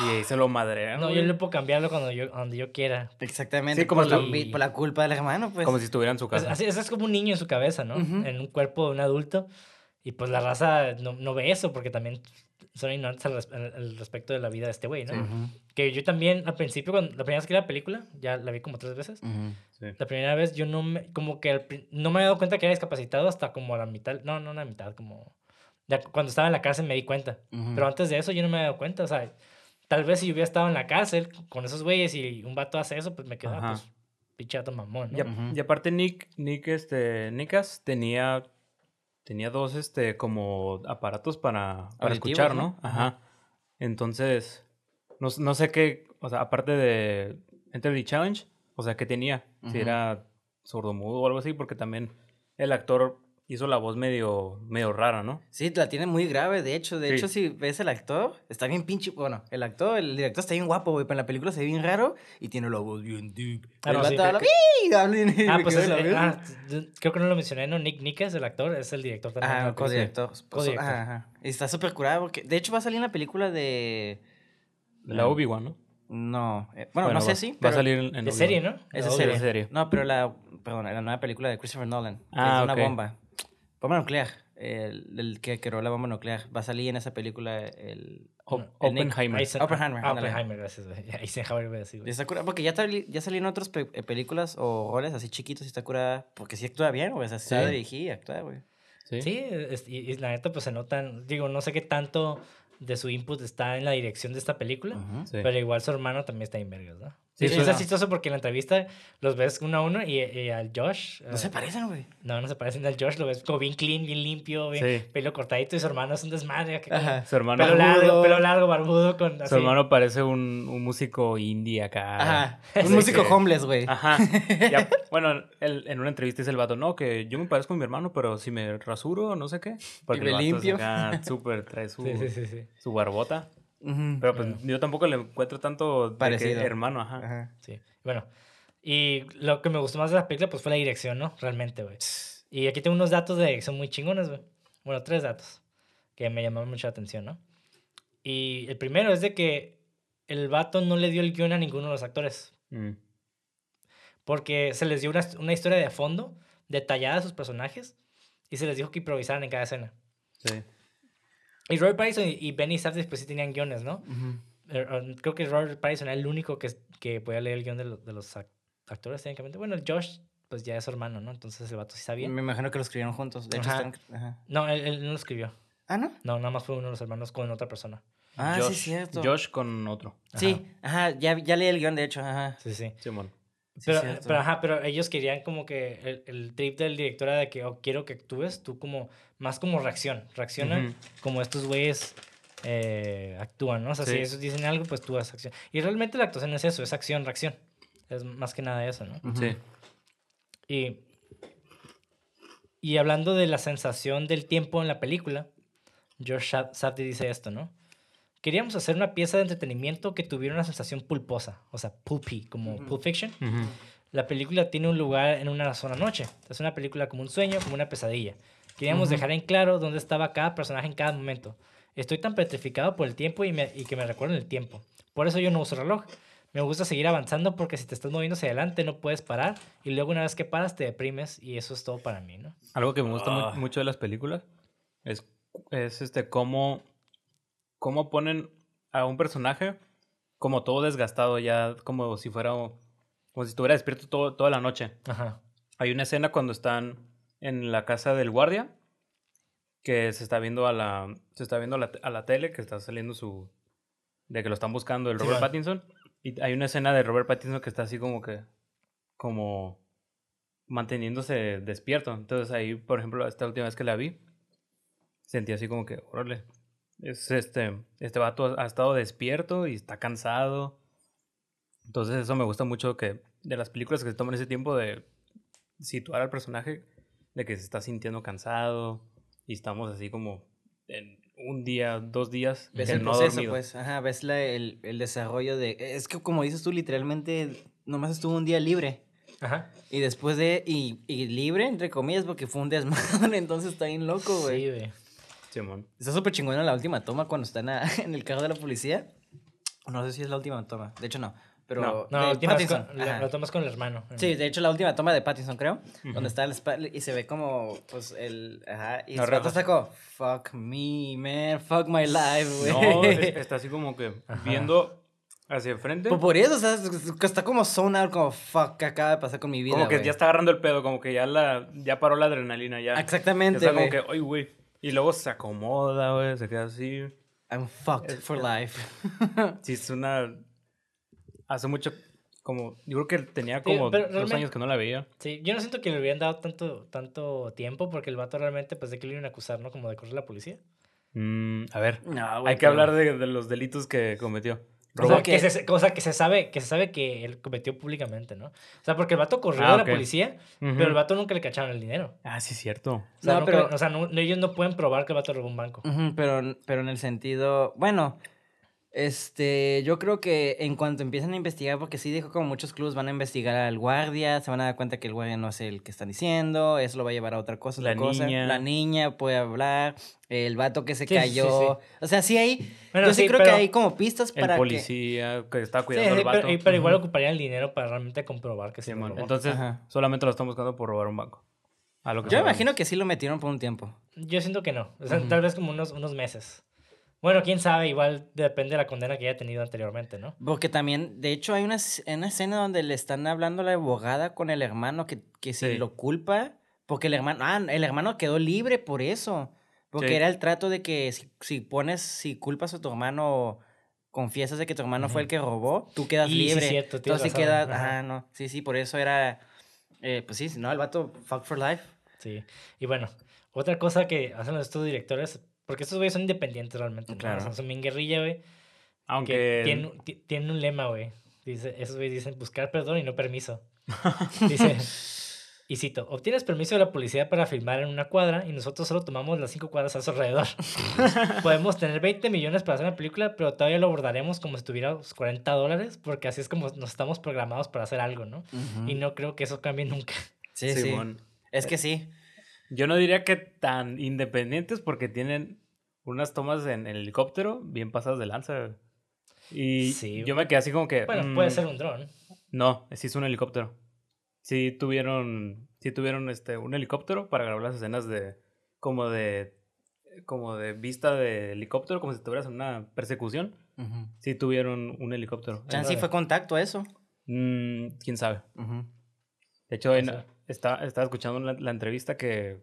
y ahí se lo madrean. No, yo le puedo cambiarlo cuando yo, donde yo quiera. Exactamente. Sí, como por, la, si- por la culpa del hermano, pues. Como si estuviera en su Pues, casa. así, eso es como un niño en su cabeza, ¿no? Ujú. En un cuerpo de un adulto. Y pues la raza no, no ve eso porque también son ignorantes al, res- al- respecto de la vida de este güey, ¿no? Que yo también, al principio, cuando, la primera vez que vi la película, ya la vi como tres veces. ujú. Sí. La primera vez yo no me, como que no me había dado cuenta que era discapacitado hasta como a la mitad, no, no la mitad, como ya cuando estaba en la cárcel me di cuenta. Ujú. Pero antes de eso yo no me había dado cuenta, o sea, tal vez si yo hubiera estado en la cárcel con esos güeyes y un vato hace eso, pues me quedaba, Ajá. pues, pinche vato mamón, ¿no? Y, a- y aparte Nick, Nick, este, Nickas tenía, tenía dos, este, como aparatos para, para Auditivos, escuchar, ¿no? ¿no? Ajá. Entonces, no, no sé qué, o sea, aparte de Enter the Challenge, o sea, ¿qué tenía? Si Ujú. era sordomudo o algo así, porque también el actor hizo la voz medio, medio rara, ¿no? Sí, la tiene muy grave, de hecho. De Sí. hecho, si ves el actor, está bien pinche. Bueno, el actor, el director está bien guapo, güey, pero en la película se ve bien raro y tiene la voz bien deep. Ah, no, sí, habla, que- Ah, pues es- de eh, ah, creo que no lo mencioné, ¿no? Nick Nicas, el actor, es el director también. Ah, creo sí. codirector. Pues, Codirector. Ajá, ajá. Y está súper curado porque. De hecho, va a salir en la película de. La Obi-Wan, ¿no? No. eh, bueno, no sé si. Va a salir en De serie, ¿no? Esa La serie. de serie. No, pero la. Perdón, la nueva película de Christopher Nolan. Ah, es una bomba. Bomba nuclear. El, el que creó la bomba nuclear. Va a salir en esa película el. El Nick- Oppenheimer. Eisen- Oppenheimer, Ah. Oppenheimer, gracias. Eisenhower, está curada, porque ya, ya salieron otras pe- eh, películas o roles así chiquitos y está curada. Porque sí actúa bien, güey. O sea, sí sabe dirigir y actúa, güey. Sí. Sí, es- y, y la neta, pues se notan. Digo, no sé qué tanto de su input está en la dirección de esta película. Sí. Pero igual su hermano también está en vergas, ¿no? Sí, es no. chistoso porque en la entrevista los ves uno a uno y, y al Josh. No eh, se parecen, güey. No, no se parecen al Josh, lo ves como bien clean, bien limpio, bien Sí. pelo cortadito y su hermano es un desmadre. Ajá. Su hermano, Pelo Barbudo. largo, pelo largo, barbudo, con así. su hermano parece un, un músico indie acá. Ajá. Un músico que- homeless, güey. Ajá. Ya, bueno, él, en una entrevista dice el vato, no, que yo me parezco a mi hermano, pero si me rasuro, no sé qué. Porque me el vato es limpio. súper, trae su, Sí, sí, sí, sí. su barbota. Ujú. Pero pues yo tampoco le encuentro tanto de que Parecido. hermano, ajá. Ajá. Sí. Bueno, y lo que me gustó más de la película pues fue la dirección, ¿no? Realmente, güey. Y aquí tengo unos datos de dirección muy chingones, güey. Bueno, tres datos que me llamaron mucho la atención, ¿no? Y el primero es de que el vato no le dio el guion a ninguno de los actores. Mm. Porque se les dio una, una historia de fondo, detallada de sus personajes, y se les dijo que improvisaran en cada escena. Sí. Y Robert Pattinson y, y Benny Safdie pues sí tenían guiones, ¿no? Eh, Creo que Robert Pattinson era el único que, que podía leer el guion de, lo- de los ac- actores técnicamente. Bueno, Josh pues ya es su hermano, ¿no? Entonces el vato sí sabía. Me imagino que lo escribieron juntos. De hecho, Ajá. están... ajá. No, él, él no lo escribió. Ah, ¿no? No, nada más fue uno de los hermanos con otra persona. Ah, Josh, sí, cierto. Josh con otro. Sí, ajá, ya, ya leí el guion, de hecho, ajá. Sí, sí. Simón. Pero, ajá, pero ellos querían como que el, el trip del director era de que oh, quiero que actúes tú como más como reacción. Reacciona como estos güeyes eh, actúan, ¿no? O sea, si ellos dicen algo, pues tú haces acción. Y realmente la actuación es eso, es acción, reacción. Es más que nada eso, ¿no? Sí. Y, y hablando de la sensación del tiempo en la película, George Saf- Safdie dice esto, ¿no? Queríamos hacer una pieza de entretenimiento que tuviera una sensación pulposa, o sea, pulpy, como Ujú. Pulp Fiction. Ujú. La película tiene un lugar en una sola noche. Es una película como un sueño, como una pesadilla. Queríamos Ujú. dejar en claro dónde estaba cada personaje en cada momento. Estoy tan petrificado por el tiempo y, me- y que me recuerden el tiempo. Por eso yo no uso reloj. Me gusta seguir avanzando porque si te estás moviendo hacia adelante no puedes parar y luego una vez que paras te deprimes y eso es todo para mí, ¿no? Algo que me gusta mu- Ah. mucho de las películas es, es este cómo, cómo ponen a un personaje como todo desgastado ya, como si fuera como si estuviera despierto todo, toda la noche. Ajá. Hay una escena cuando están en la casa del guardia que se está viendo a la se está viendo a la, a la tele que está saliendo su de que lo están buscando el Robert. Pattinson y hay una escena de Robert Pattinson que está así como que como manteniéndose despierto. Entonces ahí, por ejemplo, esta última vez que la vi sentí así como que, órale, es este este vato ha estado despierto y está cansado. Entonces eso me gusta mucho que de las películas que se toman ese tiempo de situar al personaje de que se está sintiendo cansado y estamos así como en un día, dos días Ves el no proceso, dormido. pues, ajá, ves la- el, el desarrollo de... Es que como dices tú, literalmente, nomás estuvo un día libre. Ajá. Y después de... Y, y libre, entre comillas, porque fue un desmadre, entonces está bien loco, güey. Sí, güey. Simón. Está súper chingona la última toma cuando están a- en el carro de la policía. No sé si es la última toma. De hecho, no. Pero. No. No, la última Pattinson, con- la- lo tomas con el hermano. Sí, de hecho, la última toma de Pattinson, creo. Ujú. Donde está el y se ve como, pues, el. Ajá. Y La el está como, fuck me, man. Fuck my life, güey. No, es- está así como que Ajá. viendo hacia el frente. Pues por eso, o sea, está como out, como, fuck, ¿qué acaba de pasar con mi vida? como que güey? ya está agarrando el pedo, como que ya la ya paró la adrenalina ya. Exactamente, Está como que, ay, güey. Y luego se acomoda, güey, se queda así. I'm fucked Es- for life. Sí, es una hace mucho como yo creo que tenía como dos realmente- años que no la veía. Sí, yo no siento que le hubieran dado tanto, tanto tiempo porque el vato realmente, pues, de que le iban a acusar, ¿no? Como de correr la policía. Mm, a ver, No, hay que pero- hablar de, de los delitos que cometió. O sea, Robo que que- se, o sea, que se sabe que se sabe que él cometió públicamente, ¿no? O sea, porque el vato corrió Ah, a la ok. policía, pero el vato nunca le cacharon el dinero. Ah, sí, es cierto. O sea, No, nunca- pero- o sea, no- ellos no pueden probar que el vato robó un banco. Pero, pero en el sentido, bueno, este, yo creo que en cuanto empiezan a investigar, porque sí dijo como muchos clubes van a investigar al guardia, se van a dar cuenta que el guardia no es el que están diciendo, eso lo va a llevar a otra cosa, La otra cosa. niña. La niña puede hablar, el vato que se Sí, sí, cayó, o sea, sí hay, Bueno, yo sí, creo que hay como pistas El para que... policía que, está Sí, cuidando al vato. pero, igual ocuparían el dinero para realmente comprobar que Simón. robó. Entonces, Ajá. solamente lo están buscando por robar un banco. A lo que Yo me imagino que sí lo metieron por un tiempo. Yo siento que no. O sea, Ujú. tal vez como unos, unos meses. Bueno, quién sabe, igual depende de la condena que haya tenido anteriormente, ¿no? Porque también, de hecho, hay una, una escena donde le están hablando a la abogada con el hermano que, que si Sí. lo culpa, porque el hermano, ah, el hermano quedó libre por eso. Porque Sí. era el trato de que si, si pones, si culpas a tu hermano, confiesas de que tu hermano fue el que robó, tú quedas Y sí, libre. cierto, Entonces sí razón, queda, ajá. ah, no, sí, sí, por eso era, eh, pues sí, no, el vato, fuck for life. Sí. Y bueno, otra cosa que hacen estos directores, porque estos güeyes son independientes realmente. ¿no? Claro. O sea, son bien guerrilla, güey. Aunque. Que tienen, ti- tienen un lema, güey. Dice, esos güeyes dicen buscar perdón y no permiso. Dice, y cito, obtienes permiso de la policía para filmar en una cuadra y nosotros solo tomamos las cinco cuadras a su alrededor. Podemos tener 20 millones para hacer una película, pero todavía lo abordaremos como si tuviéramos 40 dólares, porque así es como nos estamos programados para hacer algo, ¿no? Y no creo que eso cambie nunca. Sí, sí. Simón. Es que sí. Yo no diría que tan independientes porque tienen unas tomas en el helicóptero bien pasadas de lanza. Y Sí. yo me quedé así como que. Bueno, puede mm, ser un dron. No, sí es un helicóptero. Sí tuvieron, sí tuvieron este, un helicóptero para grabar las escenas de, como de, como de vista de helicóptero, como si estuvieras en una persecución. Ujú. Sí tuvieron un helicóptero. Chance sí fue contacto a eso. Mm, ¿Quién sabe? De hecho, en- está- estaba escuchando la, entrevista que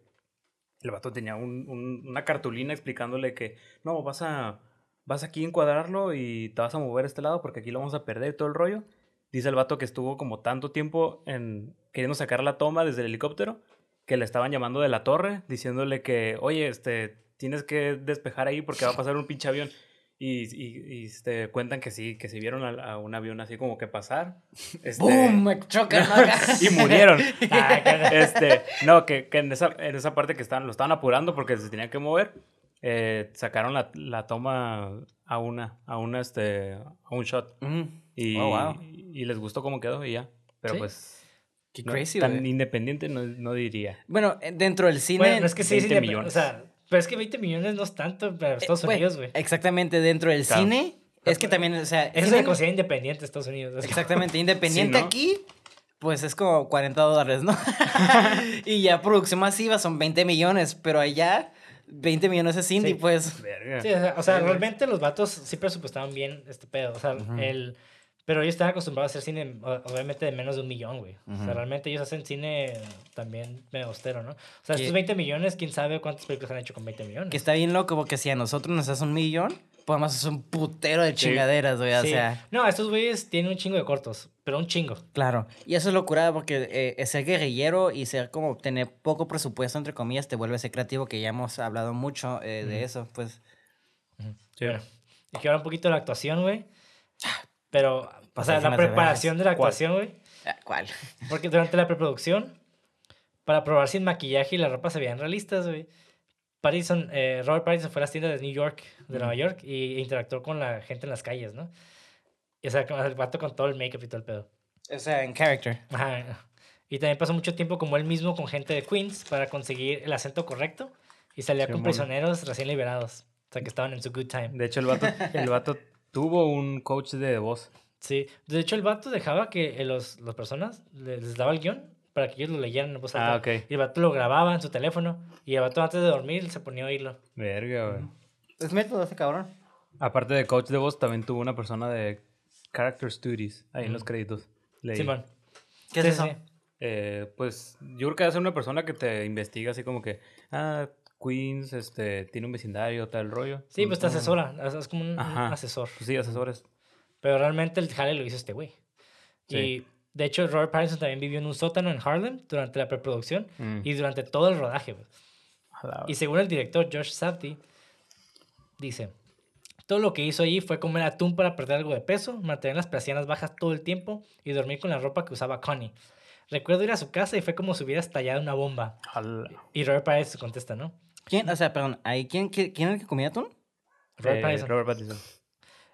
el vato tenía un- un- una cartulina explicándole que no, vas a, vas aquí a encuadrarlo y te vas a mover a este lado porque aquí lo vamos a perder todo el rollo. Dice el vato que estuvo como tanto tiempo en queriendo sacar la toma desde el helicóptero que le estaban llamando de la torre diciéndole que, oye, este, tienes que despejar ahí porque va a pasar un pinche avión. Y, y, y, este, cuentan que sí, que se vieron a, a un avión así como que pasar. Este, ¡Bum! Me chocan. y murieron. Ah. Este, no, que, que en, esa, en esa parte que estaban, lo estaban apurando porque se tenían que mover, eh, sacaron la, la toma a una, a una, este, a un shot. Ujú. Y, Oh, wow. y les gustó cómo quedó y ya. Pero Sí. pues, Qué no, crazy, tan independiente no, no diría. Bueno, eh, dentro del cine. Bueno, no es que sí, 20 sí, millones. O sea, pero es que 20 millones no es tanto para Estados Eh, Unidos, güey. Exactamente, dentro del Claro. cine. Es que también, o sea. Se ven- considera independiente Estados Unidos. es como- Exactamente, independiente Sí, ¿no? aquí, pues es como 40 dólares, ¿no? y ya producción masiva son 20 millones, pero allá 20 millones es indie, Sí. pues. Verga. Sí, o sea, o sea, realmente los vatos sí presupuestaban bien este pedo. O sea, el... Pero ellos están acostumbrados a hacer cine, o- obviamente, de menos de un millón, güey. O sea, realmente ellos hacen cine también medio austero, ¿no? O sea, estos 20 millones, quién sabe cuántas películas han hecho con 20 millones. Que está bien loco porque si a nosotros nos hace un millón, podemos hacer un putero de chingaderas, güey. O Sí. sea, No, estos güeyes tienen un chingo de cortos, pero un chingo. claro. Y eso es locura porque eh, ser guerrillero y ser como tener poco presupuesto, entre comillas, te vuelve a ser creativo, que ya hemos hablado mucho eh, de eso, pues. Sí. Bueno, y que ahora un poquito de la actuación, güey. Pero, o sea, la preparación de la actuación, güey. Ah, ¿Cuál? Porque durante la preproducción, para probar si el maquillaje y la ropa se veían realistas, güey. Pattinson, eh, Robert Pattinson fue a las tiendas de New York, de Nueva York, y interactuó con la gente en las calles, ¿no? Y, o sea, con- el vato con todo el make-up y todo el pedo. O sea, en character. Ajá. Y también pasó mucho tiempo como él mismo con gente de Queens para conseguir el acento correcto y salía con Simón. prisioneros recién liberados. O sea, que estaban en su good time. De hecho, el vato, el vato tuvo un coach de voz. Sí. De hecho, el vato dejaba que eh, los, las personas les, daba el guion para que ellos lo leyeran en voz alta. Ah, ok. Y el vato lo grababa en su teléfono. Y el vato antes de dormir se ponía a oírlo. Verga, güey. Es método ese cabrón. Aparte de coach de voz, también tuvo una persona de Character Studies ahí en los créditos. Leí. Simón. ¿Qué Sí, es eso? sí. Eh, pues yo creo que es una persona que te investiga así como que, ah, Queens, este, tiene un vecindario, tal rollo. Sí, pues te Ah, asesora. Es es como un, Ajá. asesor. Pues sí, asesores. Pero realmente el jale lo hizo este güey. Sí. Y de hecho, Robert Pattinson también vivió en un sótano en Harlem durante la preproducción Mm. y durante todo el rodaje. la- Y según el director Josh Safdie, dice, todo lo que hizo allí fue comer atún para perder algo de peso, mantener las persianas bajas todo el tiempo y dormir con la ropa que usaba Connie. Recuerdo ir a su casa y fue como si hubiera estallado una bomba. Y Robert Pattinson contesta, ¿no? ¿Quién? O sea, perdón, ¿ahí quién, quién, quién era el que comía atún? Robert eh, Pattinson. Robert Pattinson.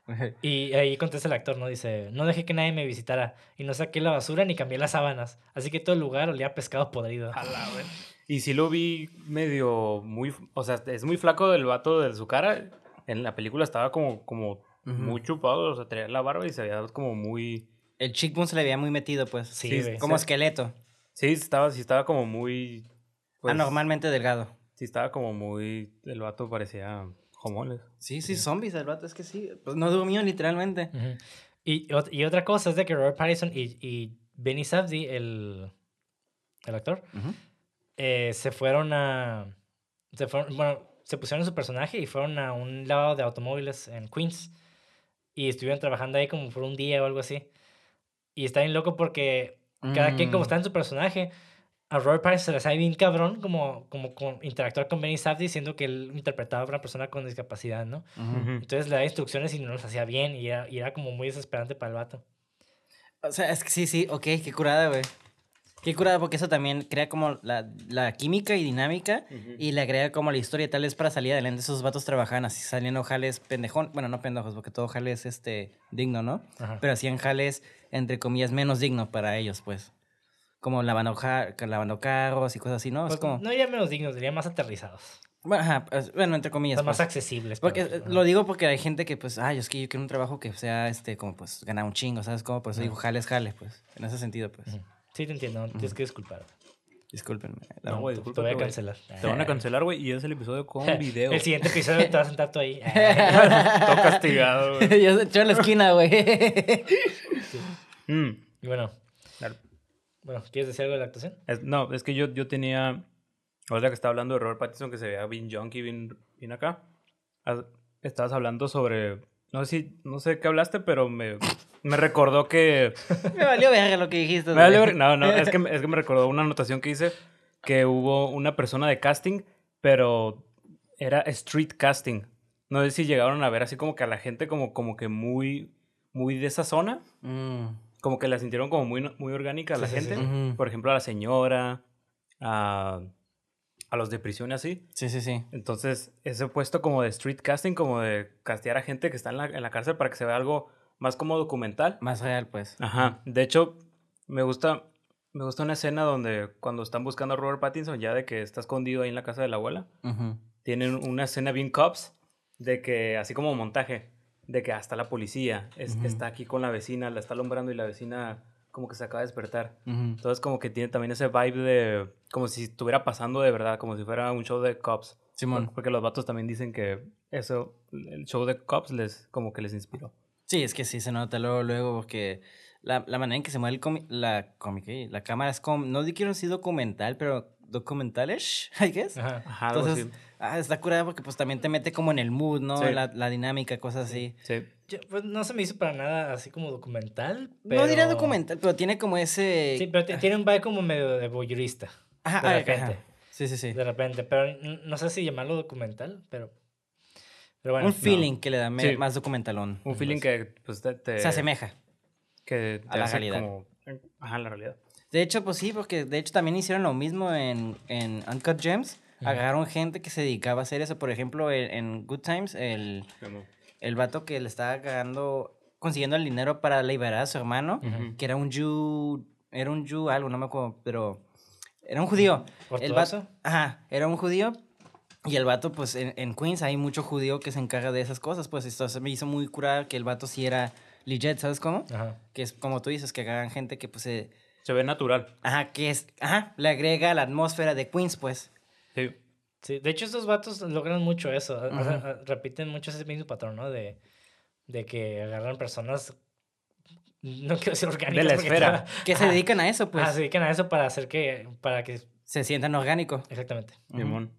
Y ahí contesta el actor, ¿no? Dice, no dejé que nadie me visitara y no saqué la basura ni cambié las sábanas, así que todo el lugar olía a pescado podrido. A la ver- Y sí lo vi medio muy, o sea, es muy flaco del vato de su cara. En la película estaba como, como muy chupado, o sea, traía la barba y se veía como muy... El cheekbone se le veía muy metido, pues. Sí, Sí, güey. Como Sí. esqueleto. Sí, estaba, sí estaba como muy... pues, Anormalmente delgado. Sí, estaba como muy... El vato parecía homoles. Sí, sí, zombies, el vato, es que sí. Pues no durmió literalmente. Y, y otra cosa es de que Robert Pattinson y, y Benny Safdie, el, el actor, eh, se fueron a... Se fueron, bueno, se pusieron en su personaje y fueron a un lavado de automóviles en Queens. Y estuvieron trabajando ahí como por un día o algo así. Y está bien loco porque cada quien como Mm. está en su personaje, a Robert Pattinson se le sabe bien cabrón como, como con- interactuar con Benny Safdie diciendo que él interpretaba a una persona con discapacidad, ¿no? Entonces le daba instrucciones y no las hacía bien y era, y era como muy desesperante para el vato. O sea, es que sí, sí, ok, qué curada, güey. Qué curada porque eso también crea como la, la química y dinámica y le agrega como la historia. Tal vez para salir adelante esos vatos trabajaban así, saliendo jales pendejón. Bueno, no pendejos, porque todo jale es este, digno, ¿no? Ajá. Pero hacían jales, entre comillas, menos dignos para ellos, pues. Como lavando, lavando carros y cosas así, ¿no? Pues, es como... No diría menos dignos, diría más aterrizados. Bueno, ajá, pues, bueno, entre comillas. sea, más pues. accesibles. Porque pero, eh, lo digo porque hay gente que, pues, ay, es que yo quiero un trabajo que sea, este, como, pues, ganar un chingo, ¿sabes? Como, por eso digo, jales, jales, pues, en ese sentido, pues. Sí, te entiendo, tienes que disculpar. Discúlpenme. No, güey, Te voy a cancelar. Te van a cancelar, güey, y es el episodio con video. El siguiente episodio te vas a sentar tú ahí. Todo castigado, güey. Yo yo en la esquina, güey. Mm, y bueno, bueno, ¿quieres decir algo de la actuación? Es- no, es que yo, yo tenía. Ahorita que estaba hablando de Robert Pattinson, que se veía bien junkie, bien, bien acá. Estabas hablando sobre. No sé si. No sé qué hablaste, pero me, me recordó que. Me valió verga lo que dijiste. Me ver- No, no, es que, es que me recordó una anotación que hice que hubo una persona de casting, pero era street casting. No sé si llegaron a ver así como que a la gente como, como que muy, muy de esa zona, Mm, como que la sintieron como muy, muy orgánica a la Sí, sí, sí. gente. Por ejemplo, a la señora, a, a los de prisión y así. Sí, sí, sí. Entonces, ese puesto como de street casting, como de castear a gente que está en la, en la cárcel para que se vea algo más como documental. Más real, pues. Ajá. De hecho, me gusta, me gusta una escena donde cuando están buscando a Robert Pattinson, ya de que está escondido ahí en la casa de la abuela, tienen una escena bien cops, de que, así como montaje, de que hasta la policía es- está aquí con la vecina, la está alumbrando y la vecina como que se acaba de despertar. Ujú. Entonces como que tiene también ese vibe de, como si estuviera pasando de verdad, como si fuera un show de cops. Simón. Porque los vatos también dicen que eso, el show de cops les, como que les inspiró. Sí, es que sí se nota luego, luego, porque la, la manera en que se mueve el comi- la cómic, ¿eh? la cámara es como, no quiero decir documental, pero documentalish, I guess. Ajá. Ajá, Entonces, ah, está curada porque pues también te mete como en el mood, ¿no? Sí. La, la dinámica, cosas así. Sí. Yo, pues, no se me hizo para nada así como documental. No diría documental, pero tiene como ese... Sí, pero tiene un vibe como medio de voyeurista. Ajá, de repente. ajá. Sí, sí, sí. De repente. Pero no sé si llamarlo documental, pero. Pero bueno. un feeling que le da Sí. más documentalón. Un feeling que pues te, te- Se asemeja. que a la hace realidad. como- ajá, la realidad. De hecho, pues sí, porque de hecho también hicieron lo mismo en, en Uncut Gems. Agarraron gente que se dedicaba a hacer eso. Por ejemplo, en, en Good Times, el, el vato que le estaba agarrando, consiguiendo el dinero para liberar a su hermano, que era un Jew, era un Jew algo, no me acuerdo, pero era un judío. El vato, ajá, era un judío. Y el vato, pues en, en Queens hay mucho judío que se encarga de esas cosas. Pues esto se me hizo muy curar que el vato sí era legit, ¿sabes cómo? Ajá. Que es como tú dices, que agarran gente que pues se... Se ve natural. Ajá, que es... Ajá, le agrega la atmósfera de Queens, pues. Sí. Sí, de hecho estos vatos logran mucho eso. Ujú. a- repiten mucho ese mismo patrón, ¿no? De, de que agarran personas. No quiero decir orgánicas. De la esfera. está- Que se dedican a eso, pues. Ah, se dedican a eso para hacer que. Para que. Se sientan orgánico. Exactamente. Ujú. Simón.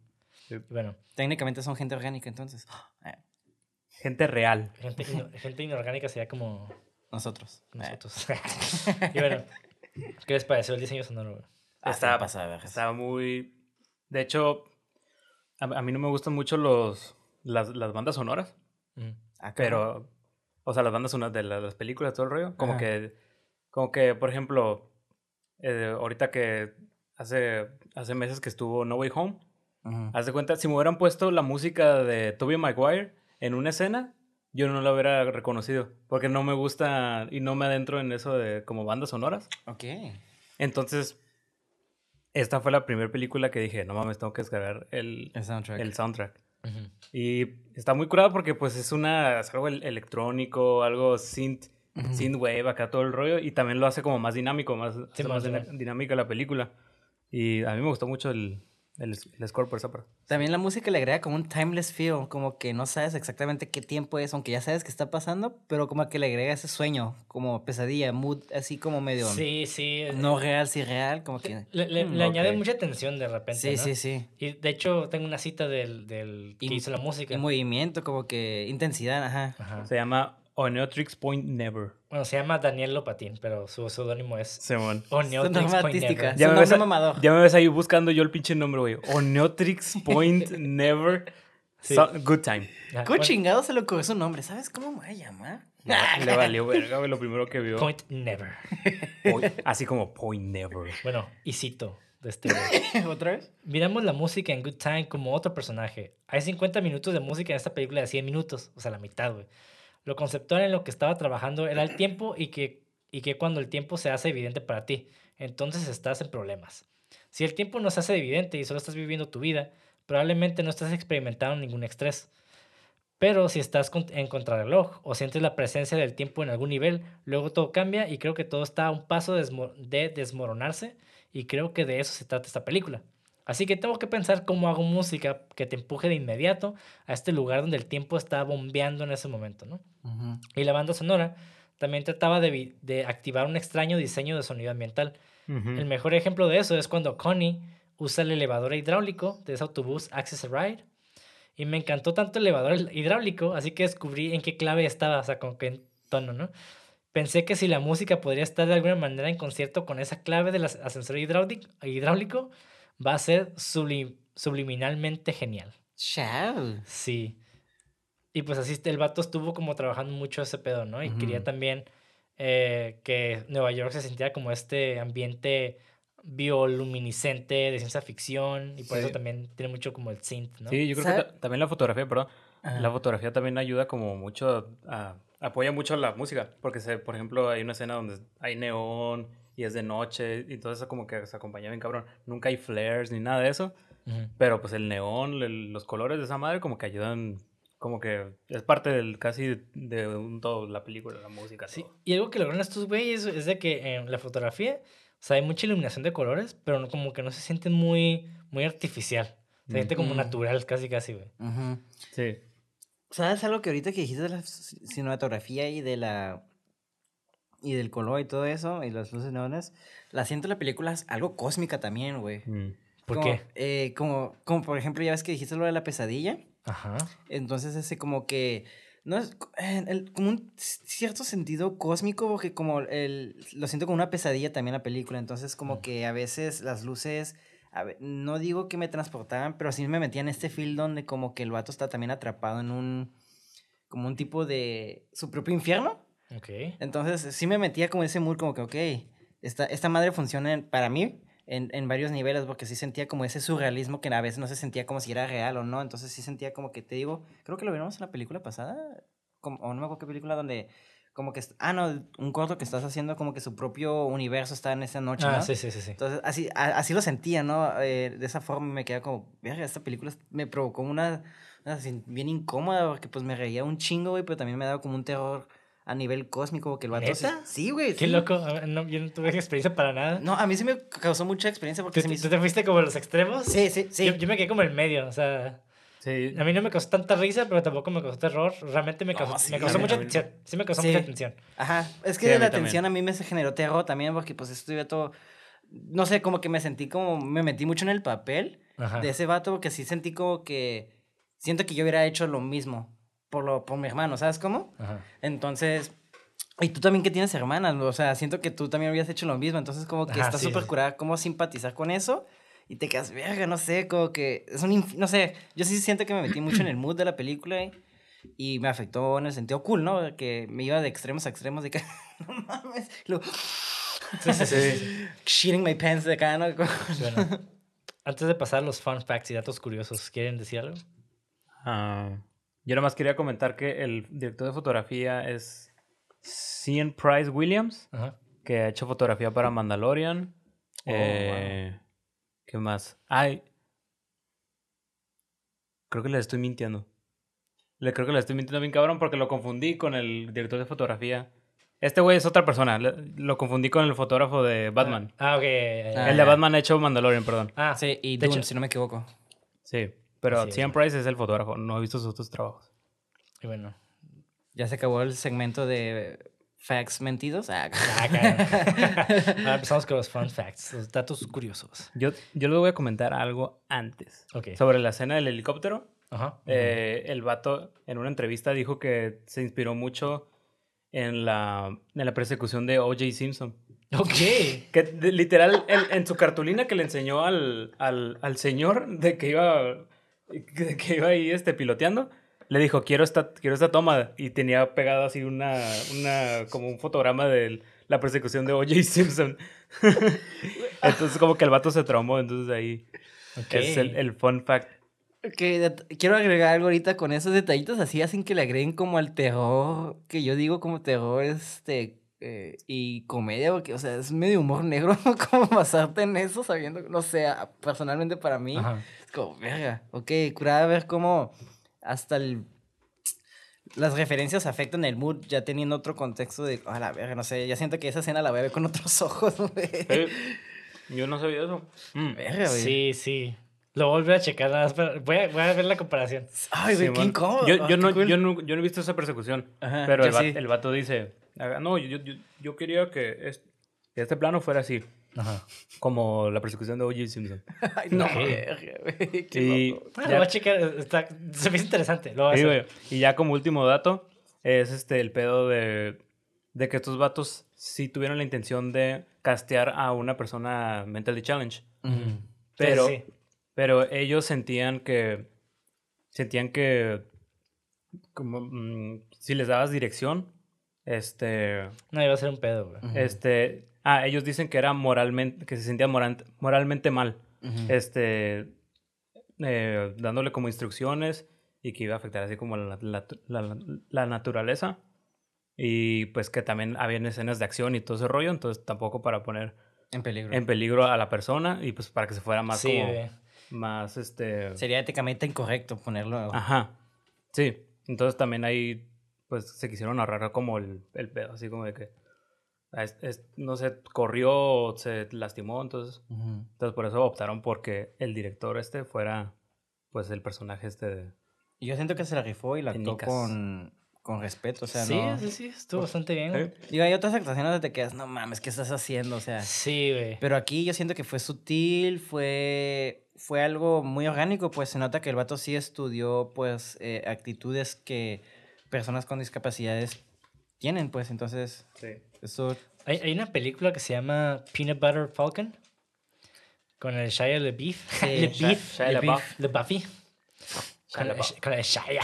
Sí. Bueno, Técnicamente son gente orgánica, entonces. Eh, Gente real. gente, ino- gente inorgánica sería como nosotros. Eh. nosotros. y bueno, ¿qué les pareció el diseño sonoro? Ah, Está- está pasada. Estaba muy... De hecho, a, a mí no me gustan mucho los, las, las bandas sonoras, Ujú. Ah, pero... O sea, las bandas sonoras de la- las películas, todo el rollo. Como Ajá. que... Como que, por ejemplo, eh, ahorita que hace, hace meses que estuvo No Way Home, Ujú. haz de cuenta, si me hubieran puesto la música de Tobey Maguire en una escena, yo no la hubiera reconocido, porque no me gusta y no me adentro en eso de como bandas sonoras. Ok. Entonces, esta fue la primera película que dije, no mames, tengo que descargar el, El soundtrack. el soundtrack. Ujú. Y está muy curado porque pues es una es algo el- electrónico, algo synth, Ujú. synthwave, acá todo el rollo y también lo hace como más dinámico, más, hace más dinámica la película. Y a mí me gustó mucho el, el, el score por esa parte. También la música le agrega como un timeless feel, como que no sabes exactamente qué tiempo es, aunque ya sabes que está pasando, pero como que le agrega ese sueño, como pesadilla, mood, así como medio Sí, sí. no real, sí real, como que... Le, le- Mm, le añade ok. mucha tensión de repente. Sí, ¿no? sí, sí. Y de hecho, tengo una cita del, del que Y- hizo la música. Y movimiento, como que intensidad, ajá. Ajá. Se llama Oneotrix Point Never. Bueno, se llama Daniel Lopatín, pero su seudónimo es Simón. Oneotrix Point. Never. Ya- Ya me, ves a- ya me ves ahí buscando yo el pinche nombre, güey. Oneotrix Point Never. Sí. So- good time. Ah, ¿Cómo bueno, chingado se le ocurrió su nombre? ¿Sabes cómo me voy a llamar? Le valió verga, güey, lo primero que vio. Point Never. Point- así como Point Never. Bueno, y cito de este. ¿Otra vez? Miramos la música en Good Time como otro personaje. Hay 50 minutos de música en esta película de 100 minutos, o sea, la mitad, güey. Lo conceptual en lo que estaba trabajando era el tiempo y que, y que cuando el tiempo se hace evidente para ti, entonces estás en problemas. Si el tiempo no se hace evidente y solo estás viviendo tu vida, probablemente no estás experimentando ningún estrés. Pero si estás en contrarreloj o sientes la presencia del tiempo en algún nivel, luego todo cambia y creo que todo está a un paso de desmoronarse y creo que de eso se trata esta película. Así que tengo que pensar cómo hago música que te empuje de inmediato a este lugar donde el tiempo está bombeando en ese momento, ¿no? Y la banda sonora también trataba de, activar un extraño diseño de sonido ambiental. El mejor ejemplo de eso es cuando Connie usa el elevador hidráulico de ese autobús Access Ride. Y me encantó tanto el elevador hidráulico, así que descubrí en qué clave estaba, o sea, con qué tono, ¿no? Pensé que si la música podría estar de alguna manera en concierto con esa clave del as- ascensor hidráulico, hidráulico va a ser subli- subliminalmente genial. Chao. Sí. Y pues así el vato estuvo como trabajando mucho ese pedo, ¿no? Y quería también eh, que Nueva York se sintiera como este ambiente bioluminiscente de ciencia ficción. Y por eso también tiene mucho como el synth, ¿no? Sí, yo creo ¿Sabe? que ta- también la fotografía, perdón. Ajá. La fotografía también ayuda como mucho a, apoya mucho la música, porque se, por ejemplo, hay una escena donde hay neón y es de noche y todo eso como que se acompaña bien cabrón. Nunca hay flares ni nada de eso, Ujú. pero pues el neón, el- los colores de esa madre como que ayudan, como que es parte del casi de un todo, la película, la música, Sí, todo. y algo que logran estos güeyes es de que en la fotografía, o sea, hay mucha iluminación de colores, pero no- como que no se siente muy, muy artificial. Se siente como Ujú. natural, casi, casi, güey. Ujú. Sí. ¿Sabes algo que ahorita que dijiste de la cinematografía y de la y del color y todo eso y las luces neones? La siento la película es algo cósmica también, güey. Mm. ¿Por Como, qué? eh, como, como por ejemplo, ya ves que dijiste lo de la pesadilla. Ajá. Entonces ese como que no es eh, el- como un cierto sentido cósmico porque como el lo siento como una pesadilla también la película. Entonces como Mm. que a veces las luces a no digo que me transportaban, pero sí me metían en este feel donde como que el vato está también atrapado en un como un tipo de su propio infierno. Ok. Entonces sí me metía como ese mood como que, ok, esta, esta madre funciona en- para mí en, en varios niveles porque sí sentía como ese surrealismo que a veces no se sentía como si era real o no. Entonces sí sentía como que, te digo, creo que lo vimos en la película pasada, como, o no me acuerdo qué película donde como que, ah, no, un corto que estás haciendo como que su propio universo está en esa noche, Ah, ¿no? sí, sí, sí, sí. Entonces, así, a- así lo sentía, ¿no? Eh, de esa forma me quedaba como, verga, esta película me provocó una, una bien incómoda porque pues me reía un chingo, güey, pero también me daba como un terror a nivel cósmico porque el vato... ¿Neta? Sí, güey. Qué sí. loco. No, yo no tuve experiencia para nada. No, a mí sí me causó mucha experiencia porque ¿Tú, se me tú hizo... te fuiste como a los extremos? Sí, sí, sí. Yo, yo me quedé como en medio, o sea, Sí. a mí no me causó tanta risa, pero tampoco me causó terror. Realmente me No, causó, sí, me causó mucha tensión. Sí me causó Sí. mucha tensión. Ajá, es que de la tensión a mí me generó terror también porque pues estuve todo... No sé, como que me sentí como... Me metí mucho en el papel Ajá. de ese vato porque sí sentí como que... Siento que yo hubiera hecho lo mismo por, lo, por mi hermano, ¿sabes cómo? Ajá. Entonces, y tú también que tienes hermanas, o sea, siento que tú también habías hecho lo mismo, entonces como que Ajá, estás sí, súper sí. curada cómo simpatizar con eso y te quedas, verga, no sé, como que es un, no sé, yo sí siento que me metí mucho en el mood de la película y, y me afectó en el sentido cool, ¿no? Que me iba de extremos a extremos de que, no mames, lo, Sí, sí, sí, shitting my pants de acá, ¿no? Bueno, antes de pasar a los fun facts y datos curiosos, ¿quieren decir algo? Ah, yo nada más quería comentar que el director de fotografía es Cian Price Williams, Ajá. que ha hecho fotografía para Mandalorian. Oh, Eh, ¿Qué más? Ay. Creo que le estoy mintiendo. Le creo que le estoy mintiendo bien cabrón porque lo confundí con el director de fotografía. Este güey es otra persona. le- Lo confundí con el fotógrafo de Batman. Ah, ok. Ah, el de. Batman ha hecho Mandalorian, perdón. Ah, Sí, y De Dune, hecho- si no me equivoco. Sí. Pero es, güey. Price es el fotógrafo. No he visto sus otros trabajos. y bueno. Ya se acabó el segmento de facts mentidos. Ah, Ah. Ahora empezamos con los fun facts, los datos curiosos. Yo, yo les voy a comentar algo antes. Ok. Sobre la escena del helicóptero. Ajá. Eh, el vato en una entrevista dijo que se inspiró mucho en la, en la persecución de O.J. Simpson. Ok. Que literal, en su cartulina que le enseñó al, al, al señor de que iba, que, que iba ahí este, piloteando, le dijo, quiero esta, quiero esta toma. Y tenía pegado así una, una, como un fotograma de la persecución de O.J. Simpson. entonces como que el vato se traumó, entonces ahí es el, el fun fact. Que det- quiero agregar algo ahorita con esos detallitos así hacen que le agreguen como al terror, que yo digo como terror este eh, y comedia, porque o sea, es medio humor negro como basarte en eso sabiendo, no sé, personalmente para mí Ajá. es como, verga, ok, curada ver cómo hasta el las referencias afectan el mood ya teniendo otro contexto de, a la verga, no sé, ya siento que esa escena la voy a ver con otros ojos, güey. Eh, Yo no sabía eso. Mm. Verga, güey. Sí, sí. Lo volví a checar. nada más para- Voy a, voy a ver la comparación. Ay, güey, qué Simón. incómodo. Yo, Ah, yo, qué no, cool. yo, no, yo no he visto esa persecución. Ajá, pero el, va- sí. el vato dice: "Ah, No, yo, yo, yo quería que es- que este plano fuera así. Ajá. Como la persecución de O.J. Simpson. Ay, no. Qué Y. Bueno, ya, lo voy a checar. Está, se me hizo interesante. Lo voy a sí, hacer. güey. y ya como último dato, es este el pedo de, de que estos vatos sí tuvieron la intención de castear a una persona mentally challenge. Pero, sí. pero ellos sentían que. Sentían que. Como, mm, si les dabas dirección, este. No, iba a ser un pedo, güey. Este. Ah, ellos dicen que era moralmente. que se sentían moral- moralmente mal. Ujú. Este. eh, dándole como instrucciones y que iba a afectar así como la, la- la- la naturaleza. Y pues que también habían escenas de acción y todo ese rollo, entonces tampoco para poner En peligro. en peligro a la persona y pues para que se fuera más Sí, como más este Sería éticamente incorrecto ponerlo. ajá sí entonces también ahí pues se quisieron ahorrar como el, el pedo así como de que ah, es- es- no sé corrió se lastimó entonces Ujú. entonces por eso optaron porque el director este fuera pues el personaje este de Y yo siento que se la rifó y la actuó con, con respeto. O sea, sí, no. sí, sí. Estuvo bastante bien. ¿Eh? Digo, hay otras actuaciones donde te quedas, no mames, ¿qué estás haciendo? O sea. Sí, güey. Pero aquí yo siento que fue sutil, fue, fue algo muy orgánico, pues se nota que el vato sí estudió, pues, eh, actitudes que personas con discapacidades tienen, pues, entonces, sí eso... Hay, hay una película que se llama Peanut Butter Falcon con el Shia LaBeouf. Sí, LaBeouf. Shia LaBeouf. LaBeouf. Con, LaBeouf. con el Shia.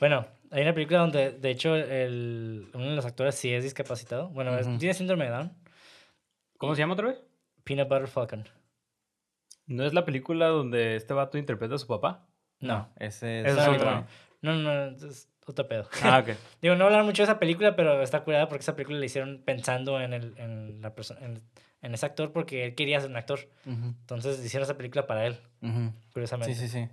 Bueno, hay una película donde, de hecho, el, uno de los actores sí es discapacitado. Bueno, es- tiene síndrome de Down. ¿cómo se llama otra vez? Peanut Butter Falcon. ¿no es la película donde este vato interpreta a su papá? No. ese es no, otra. No, no, no, es otro pedo. ah ok Digo, no hablar mucho de esa película, pero está curada porque esa película la hicieron pensando en, el, en, la persona, en, en ese actor porque él quería ser un actor. Ujú, Entonces hicieron esa película para él, ujú. curiosamente. Sí, sí, sí.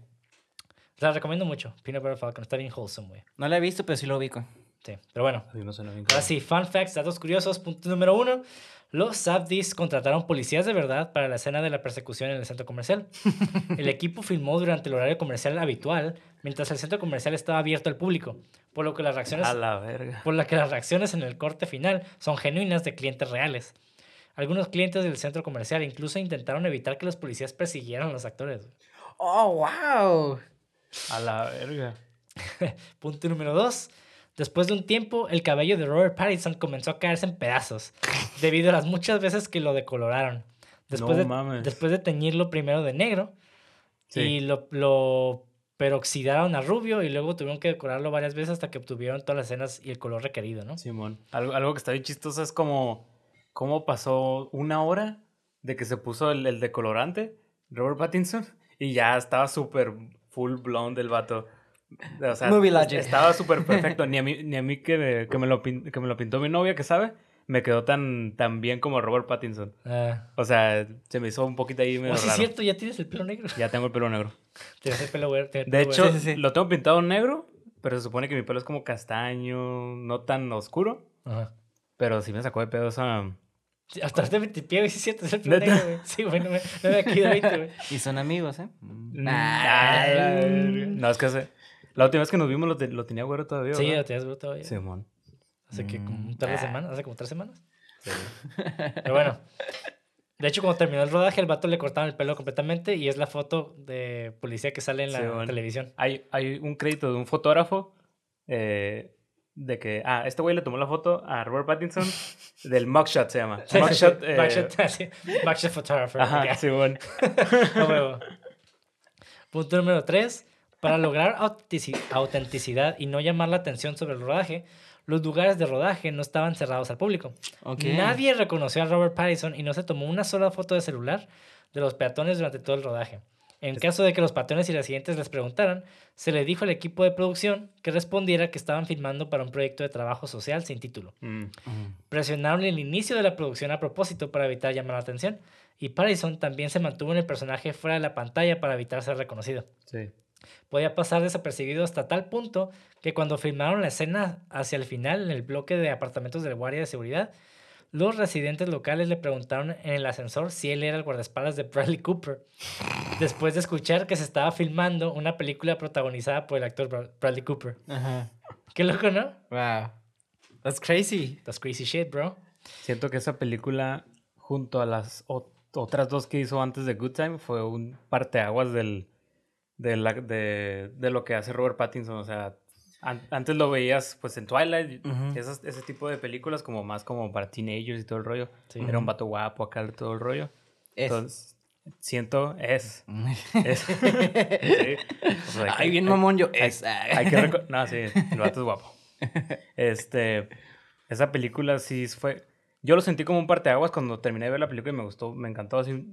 La recomiendo mucho. Peanut Butter Falcon. Está bien wholesome, güey. No la he visto, pero sí lo ubico. Sí. Pero bueno. Me suena bien Ahora sí, fun facts, datos curiosos. Punto número uno. Los Sabdis contrataron policías de verdad para la escena de la persecución en el centro comercial. El equipo filmó durante el horario comercial habitual, mientras el centro comercial estaba abierto al público, por lo que las reacciones, a la verga por lo que las reacciones en el corte final son genuinas de clientes reales. Algunos clientes del centro comercial incluso intentaron evitar que los policías persiguieran a los actores. ¡Oh, wow! a la verga Punto número dos. Después de un tiempo, el cabello de Robert Pattinson comenzó a caerse en pedazos, debido a las muchas veces que lo decoloraron. Después, No de, mames. después de teñirlo primero de negro, Sí. y lo, lo peroxidaron a rubio, y luego tuvieron que decorarlo varias veces hasta que obtuvieron todas las escenas y el color requerido, ¿no? Simón. Algo, algo que está bien chistoso es como cómo pasó una hora de que se puso el, el decolorante, Robert Pattinson, y ya estaba súper full blonde el vato. O sea, Movie logic. estaba súper perfecto. Ni a mí, ni a mí que, me, que, me lo que me lo pintó mi novia, que sabe, me quedó tan, tan bien como Robert Pattinson. Ah. O sea, se me hizo un poquito ahí medio Oh, sí, es raro. cierto, ya tienes el pelo negro. Ya tengo el pelo negro. Tienes el pelo güero. De pelo hecho, güero. Sí, sí, sí. lo tengo pintado negro, pero se supone que mi pelo es como castaño, no tan oscuro. Ajá. Pero sí me sacó de pedo esa... Hasta te metí pie, güey, sí es cierto, es el pelo negro, güey. Sí, güey, no me, no me aquí de 20, güey. Y son amigos, ¿eh? Mm, Ah. ah, verga. No, es que hace- la última vez que nos vimos lo, te- lo tenía güero todavía. Sí, ¿verdad? lo tenías güero todavía. Simón. Hace que como Mm, un par de semanas, hace como tres semanas. Sí. Pero bueno. De hecho, cuando terminó el rodaje, el vato le cortaron el pelo completamente y es la foto de policía que sale en la Sí, bueno. televisión. Hay, hay un crédito de un fotógrafo eh, de que, ah, este güey le tomó la foto a Robert Pattinson del mugshot se llama. Sí, sí, sí. Mugshot. eh, Backshot, sí. Backshot photographer. Ajá. Simón. A huevo. Punto número 3. Para lograr autentici- autenticidad y no llamar la atención sobre el rodaje, los lugares de rodaje no estaban cerrados al público. Nadie reconoció a Robert Pattinson y no se tomó una sola foto de celular de los peatones durante todo el rodaje. En caso de que los patrones y residentes les preguntaran, se le dijo al equipo de producción que respondiera que estaban filmando para un proyecto de trabajo social sin título. Mm. Ujú. Presionaron el inicio de la producción a propósito para evitar llamar la atención, y Pattinson también se mantuvo en el personaje fuera de la pantalla para evitar ser reconocido. Sí. Podía pasar desapercibido hasta tal punto que cuando filmaron la escena hacia el final en el bloque de apartamentos del guardia de seguridad, los residentes locales le preguntaron en el ascensor si él era el guardaespaldas de Bradley Cooper, después de escuchar que se estaba filmando una película protagonizada por el actor Bra- Bradley Cooper. Ajá. Qué loco, ¿no? Wow. That's crazy. That's crazy shit, bro. Siento que esa película, junto a las ot- otras dos que hizo antes de Good Time, fue un parteaguas del, de, la- de, de lo que hace Robert Pattinson. O sea, an- antes lo veías pues en Twilight, Ujú. esas- ese tipo de películas como más como para teenagers y todo el rollo. Sí. Era un vato guapo acá, todo el rollo. Es. Entonces, siento, es. es sí. O sea, Ay, que- bien mamón yo. hay, Es. hay que No, sí, el vato es guapo. Este, esa película sí fue... Yo lo sentí como un parteaguas cuando terminé de ver la película y me gustó, me encantó. Así,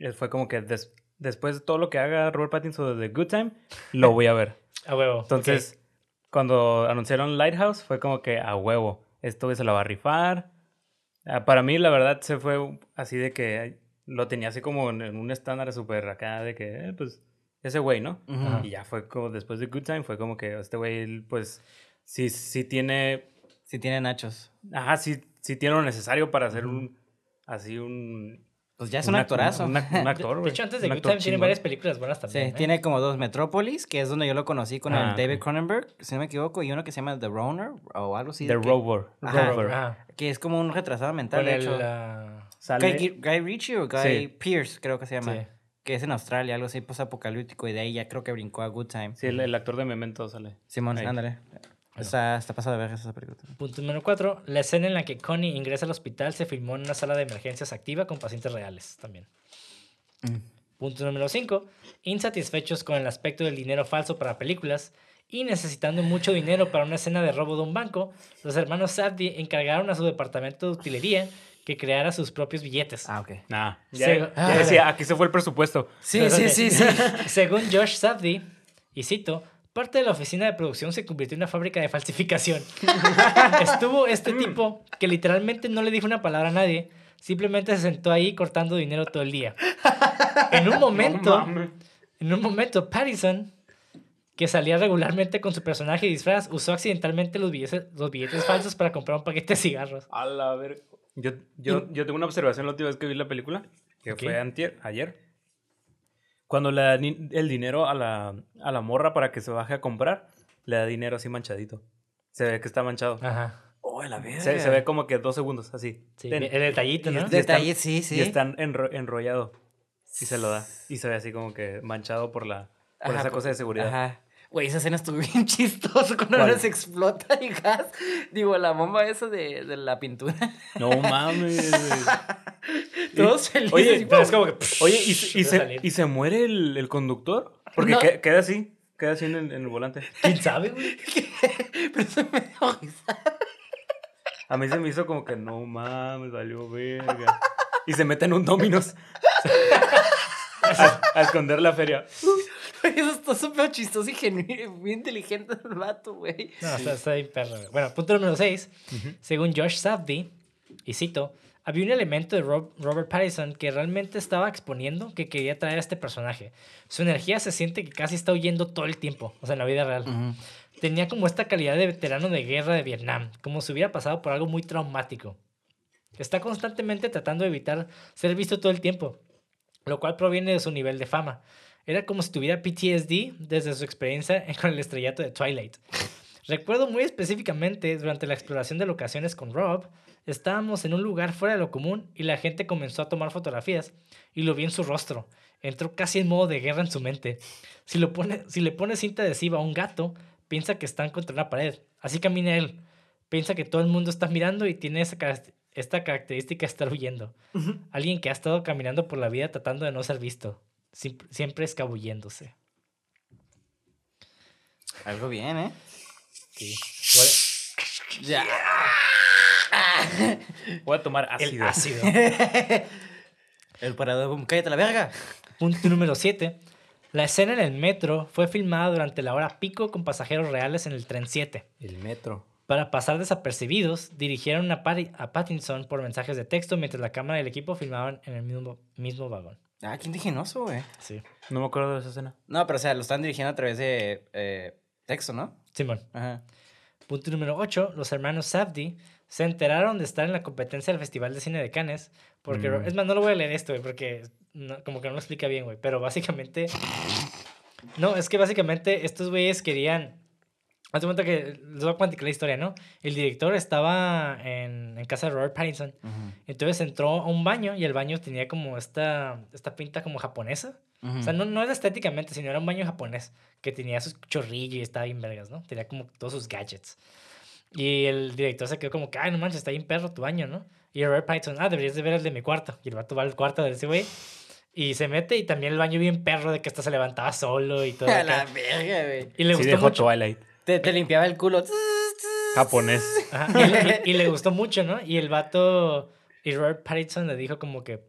eh, fue como que des- después de todo lo que haga Robert Pattinson de The Good Time, lo voy a ver. A huevo. Entonces, cuando anunciaron Lighthouse, fue como que a huevo, esto se la va a rifar. Ah, Para mí, la verdad, se fue así de que lo tenía así como en, un estándar súper acá de que, eh, pues, ese güey, ¿no? Y ya fue como después de Good Time, fue como que este güey, pues, sí, sí tiene, Sí tiene nachos. ajá, sí, sí tiene lo necesario para hacer un, así un... Pues ya es un actorazo. un actor, De güey. hecho, antes de Good Time tiene varias películas buenas también. Sí, ¿eh? tiene como dos Metrópolis, que es donde yo lo conocí con Ah, el David ok. Cronenberg, si no me equivoco, y uno que se llama The Runner o algo así. The de que- Rover. Ajá. Rover. Ajá. Que es como un retrasado mental, de el... hecho. ah, Sale- Guy, Guy Ritchie o Guy Sí. Pierce, creo que se llama. Sí. Que es en Australia, algo así post-apocalíptico, y de ahí ya creo que brincó a Good Time. Sí, el, el actor de Memento sale. Simón, Ahí. Ándale. Está, está pasada de ver esa película. Punto número 4. La escena en la que Connie ingresa al hospital se filmó en una sala de emergencias activa con pacientes reales también. Punto número 5. Insatisfechos con el aspecto del dinero falso para películas y necesitando mucho dinero para una escena de robo de un banco, los hermanos Safdie encargaron a su departamento de utilería que creara sus propios billetes. Ah, ok. Nah, ya, ya decía, aquí se fue el presupuesto. Sí, sí, sí, sí. Según Josh Safdie, y cito, parte de la oficina de producción se convirtió en una fábrica de falsificación. Estuvo este tipo que literalmente no le dijo una palabra a nadie, simplemente se sentó ahí cortando dinero todo el día. En un momento, en un momento, Pattison, que salía regularmente con su personaje y disfraz, usó accidentalmente los billetes, los billetes falsos para comprar un paquete de cigarros. A la ver. Yo, yo, yo tengo una observación la última vez que vi la película, que Ok. fue antier, ayer. Cuando le da el dinero a la, a la morra para que se baje a comprar, le da dinero así manchadito. Se ve que está manchado. Ajá. Oh, la verga. Se, se ve como que dos segundos, así. Sí, Ten. el detallito, Y ¿no? Detalle, están- sí, sí. Y está enro- enrollado. Y se lo da. Y se ve así como que manchado por la por Ajá, esa por- cosa de seguridad. Ajá. Güey, esa escena estuvo bien chistosa cuando ¿Cuál? les explota el gas. Digo, la bomba esa de, de la pintura. No mames. güey. Todos felices. Oye, Pero es como que... Oye, ¿y, se- y se, salir. ¿y se muere el, el conductor? Porque No. que- queda así. Queda así en el, en el volante. ¿Quién sabe, güey? Pero se me dio risa. A mí se me hizo como que no mames, valió verga. Y se mete en un Dominos. a, a esconder la feria. Eso está súper chistoso y genuino. Muy inteligente el vato, güey. No, está, está bien perro. güey. Bueno, punto número 6. Según Josh Safdie, y cito, había un elemento de Rob- Robert Pattinson que realmente estaba exponiendo que quería traer a este personaje. Su energía se siente que casi está huyendo todo el tiempo, o sea, en la vida real. Tenía como esta calidad de veterano de guerra de Vietnam, como si hubiera pasado por algo muy traumático. Está constantemente tratando de evitar ser visto todo el tiempo, lo cual proviene de su nivel de fama. Era como si tuviera PTSD desde su experiencia con el estrellato de Twilight. Recuerdo muy específicamente durante la exploración de locaciones con Rob, estábamos en un lugar fuera de lo común y la gente comenzó a tomar fotografías y lo vi en su rostro. Entró casi en modo de guerra en su mente. Si, lo pone, si le pone cinta adhesiva a un gato, piensa que están contra una pared. Así camina él. Piensa que todo el mundo está mirando y tiene esa, esta característica de estar huyendo. Alguien que ha estado caminando por la vida tratando de no ser visto. Sim- Siempre escabulléndose. Algo bien, ¿eh? Sí. Ya. Voy a tomar El ácido. ácido. El parador, cállate la verga. Punto número 7. La escena en el metro fue filmada durante la hora pico con pasajeros reales en el tren 7. El metro. Para pasar desapercibidos, dirigieron a, Patti- a Pattinson por mensajes de texto mientras la cámara y el equipo filmaban en el mismo, mismo vagón. Ah, qué indigenoso, güey. Sí. No me acuerdo de esa escena. No, pero o sea, lo están dirigiendo a través de eh, texto, ¿no? Simón. Ajá. Punto número 8. Los hermanos Safdie se enteraron de estar en la competencia del Festival de Cine de Cannes. Porque, Mm. es más, no lo voy a leer esto, güey, porque no- como que no lo explica bien, güey. Pero básicamente. No, es que básicamente estos güeyes querían. Hazte cuenta que les voy a platicar la historia, ¿no? El director estaba en, en casa de Robert Pattinson. Entonces entró a un baño y el baño tenía como esta, esta pinta como japonesa. O sea, no, no era estéticamente, sino era un baño japonés que tenía sus chorrillos y estaba bien vergas, ¿no? Tenía como todos sus gadgets. Y el director se quedó como que, ay, no manches, está bien perro tu baño, ¿no? Y Robert Pattinson, ah, deberías de ver el de mi cuarto. Y el vato va al cuarto de ese güey y se mete y también el baño bien perro de que hasta se levantaba solo y todo. A la verga, güey. Y le Sí gustó dejó mucho. Twilight. Te, te limpiaba el culo. Japonés. Ajá, y, le, y- y le gustó mucho, ¿no? Y el vato, y Robert Pattinson le dijo como que,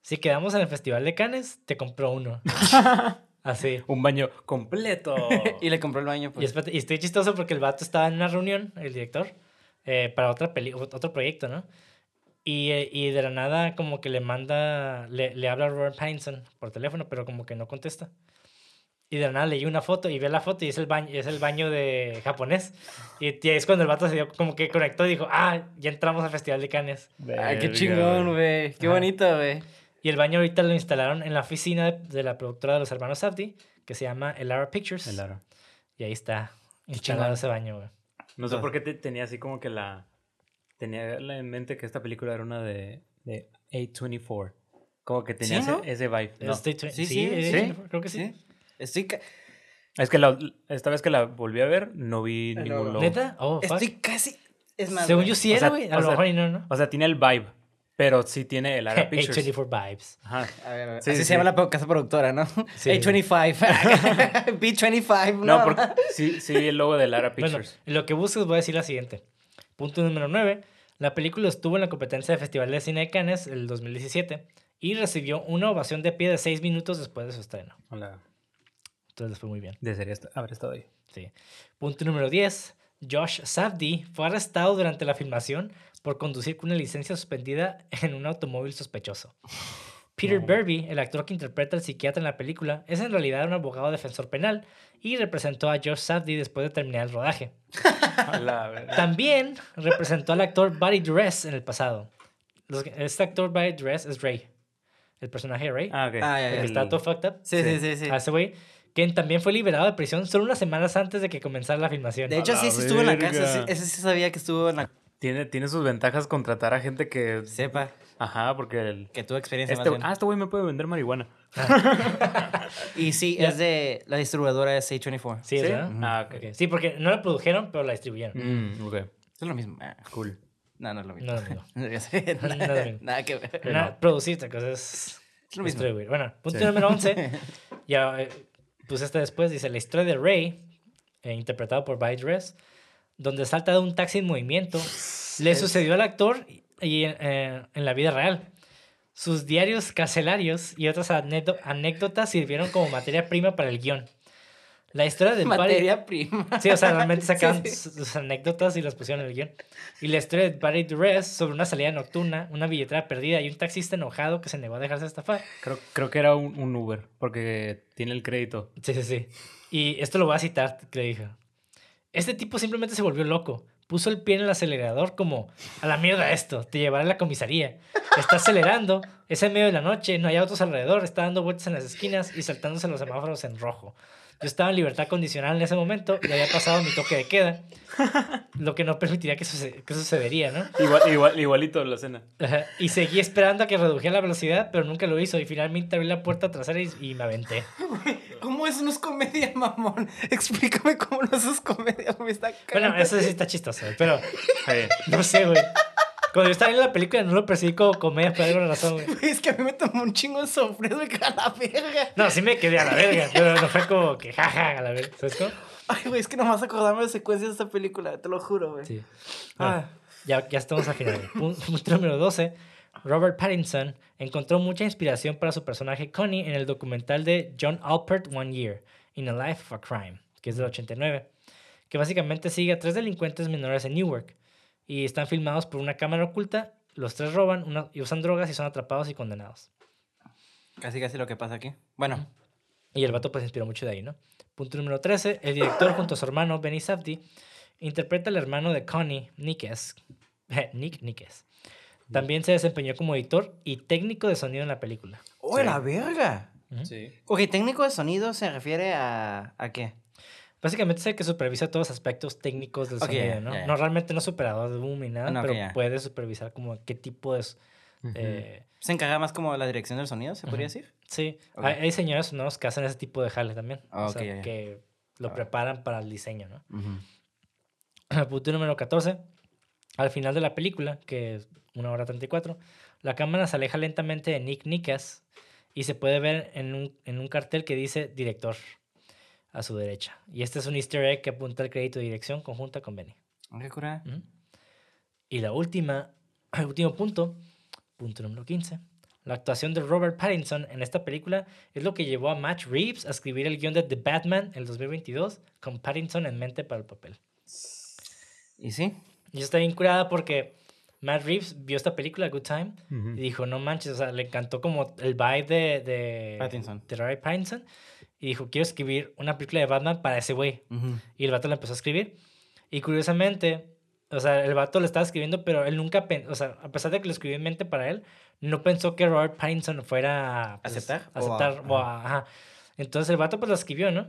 si quedamos en el Festival de Cannes, te compro uno. Así. Un baño completo. Y le compró el baño, Y, pues. espérate, y estoy chistoso porque el vato estaba en una reunión, el director, eh, para otra peli otro proyecto, ¿no? Y, eh, y de la nada como que le manda, le, le habla a Robert Pattinson por teléfono, pero como que no contesta. Y de la nada leí una foto y ve la foto y es el baño, es el baño de japonés. Y, y es cuando el vato se dio como que conectó y dijo, ah, ya entramos al Festival de Cannes. Ay, qué chingón, güey. Qué Ajá. bonito, güey. Y el baño ahorita lo instalaron en la oficina de, de la productora de los hermanos Safdie, que se llama Elara Pictures. El aro. Y ahí está instalado chingón. ese baño, güey. No sé por qué te- tenía así como que la... Tenía en mente que esta película era una de, de A24. Como que tenía ¿Sí, no? ese, ese vibe. No. Sí, sí, sí, creo que sí. Estoy, ca- Es que la- esta vez que la volví a ver, no vi El ningún logo. logo. ¿Neta? Oh, fuck. estoy casi. Es más. Según yo sí era, güey. A o lo sea, mejor y no, ¿no? O sea, tiene el vibe, pero sí tiene el Ara Pictures. A24 Vibes. Ajá. A ver, a ver. Sí, Así sí, se llama la casa productora, ¿no? Sí. A25. B25. No, No, porque sí, sí vi el logo de Lara Bueno, Pictures. en lo que buscas voy a decir la siguiente. Punto número 9. La película estuvo en la competencia de Festival de Cine de Cannes el 2017 y recibió una ovación de pie de 6 minutos después de su estreno. Hola. Entonces les fue muy bien. Desearía haber estado ahí. Sí. Punto número 10. Josh Safdie fue arrestado durante la filmación por conducir con una licencia suspendida en un automóvil sospechoso. Peter No. Berby, el actor que interpreta al psiquiatra en la película, es en realidad un abogado defensor penal y representó a Josh Safdie después de terminar el rodaje. También representó al actor Buddy Dress en el pasado. Este actor Buddy Dress es Ray, el personaje de Ray, Ah, ok. Ah, ya, el que está todo fucked up. Sí, sí, sí, sí. A ese güey, quien también fue liberado de prisión solo unas semanas antes de que comenzara la filmación. De hecho, sí, sí estuvo en la verga. ese sí sabía que estuvo en la. Tiene, tiene sus ventajas contratar a gente que... Sepa Ajá, porque el... que tuvo experiencia Este, más bien. ah, este güey me puede vender marihuana. Y sí, es de. La distribuidora es A24. Sí, ¿Sí? ¿verdad? Ah, ok. Ok. Sí, porque no la produjeron, pero la distribuyeron. Mm, ok, Es lo mismo. Ah, cool. No, no es lo mismo. No, no, no. No, nada, nada que ver. Pero No, no. producir otra cosa es Es lo mismo. distribuir. Bueno, punto Sí. número 11. ya eh, puse este después. Dice la historia de Ray, eh, interpretado por Dress, donde salta de un taxi en movimiento, le sucedió al actor y, eh, en la vida real. Sus diarios carcelarios y otras anécdo- anécdotas sirvieron como materia prima para el guion. La historia de. Materia prima. Sí, o sea, realmente sacaron Sí, sí. sus- anécdotas y las pusieron en el guion. Y la historia de Barry Duress sobre una salida nocturna, una billetera perdida y un taxista enojado que se negó a dejarse estafar. Creo, creo que era un, un Uber, porque tiene el crédito. Sí, sí, sí. Y esto lo voy a citar, que le dijo. Este tipo simplemente se volvió loco. Puso el pie en el acelerador como, a la mierda esto, te llevaré a la comisaría. Está acelerando, es en medio de la noche, no hay autos alrededor, está dando vueltas en las esquinas y saltándose los semáforos en rojo. Yo estaba en libertad condicional en ese momento y había pasado mi toque de queda, lo que no permitiría que, suce- que sucedería, ¿no? Igual, igual, igualito la escena. Ajá. Y seguí esperando a que redujera la velocidad, pero nunca lo hizo y finalmente abrí la puerta trasera y, y me aventé. ¿Cómo eso no es comedia, mamón? Explícame cómo no eso es comedia, me está Bueno, eso sí está chistoso, pero... Sí. No sé, güey. Cuando yo estaba viendo la película no lo percibí como comedia por alguna razón, güey. Es que a mí me tomó un chingo de sorpresa, güey, a la verga. No, sí me quedé a la verga, pero no fue como que jaja a la verga, ¿sabes cómo? Ay, güey, es que nomás acordarme de secuencias de esta película, te lo juro, güey. Sí. Ah, Ya, ya estamos al final. Punto número 12. Robert Pattinson encontró mucha inspiración para su personaje Connie en el documental de John Alpert One Year, In a Life of a Crime, que es del 89, que básicamente sigue a tres delincuentes menores en Newark y están filmados por una cámara oculta. Los tres roban una- y usan drogas y son atrapados y condenados. casi casi lo que pasa aquí. Bueno, Y el vato pues se inspiró mucho de ahí, ¿no? Punto número 13. El director junto a su hermano Benny Safdie interpreta al hermano de Connie, Nickes. Nick Nickes. También se desempeñó como editor y técnico de sonido en la película. ¡Oh, Sí. la verga! Ujú. Sí. Ok, técnico de sonido se refiere a. ¿A qué? Básicamente es el que supervisa todos los aspectos técnicos del sonido, ¿no? ya. No realmente no es operador de boom ni nada, no, pero puede supervisar como qué tipo de... eh, ¿Se encarga más como de la dirección del sonido, se podría decir? sí, hay, hay señores sonoros que hacen ese tipo de jale también. O sea, que lo Ah. preparan para el diseño, ¿no? Ujú. Punto número 14. Al final de la película, que es una hora 34, la cámara se aleja lentamente de Nick Nickas y se puede ver en un, en un cartel que dice director a su derecha. Y este es un easter egg que apunta al crédito de dirección conjunta con Benny. ¿Qué cura? Ujú. Y la última, el último punto, punto número 15. La actuación de Robert Pattinson en esta película es lo que llevó a Matt Reeves a escribir el guion de The Batman en el 2022 con Pattinson en mente para el papel. ¿Y sí? Y yo está bien curada porque Matt Reeves vio esta película, Good Time, Ujú. y dijo, no manches, o sea, le encantó como el vibe de, de, Pattinson. de Robert Pattinson. Y dijo, quiero escribir una película de Batman para ese güey. Ujú. Y el vato la empezó a escribir. Y curiosamente, o sea, el vato le estaba escribiendo, pero él nunca, o sea, a pesar de que lo escribió en mente para él, no pensó que Robert Pattinson fuera pues, ¿Aceptar? a O a- aceptar. o a- ajá. Entonces el vato pues lo escribió, ¿no?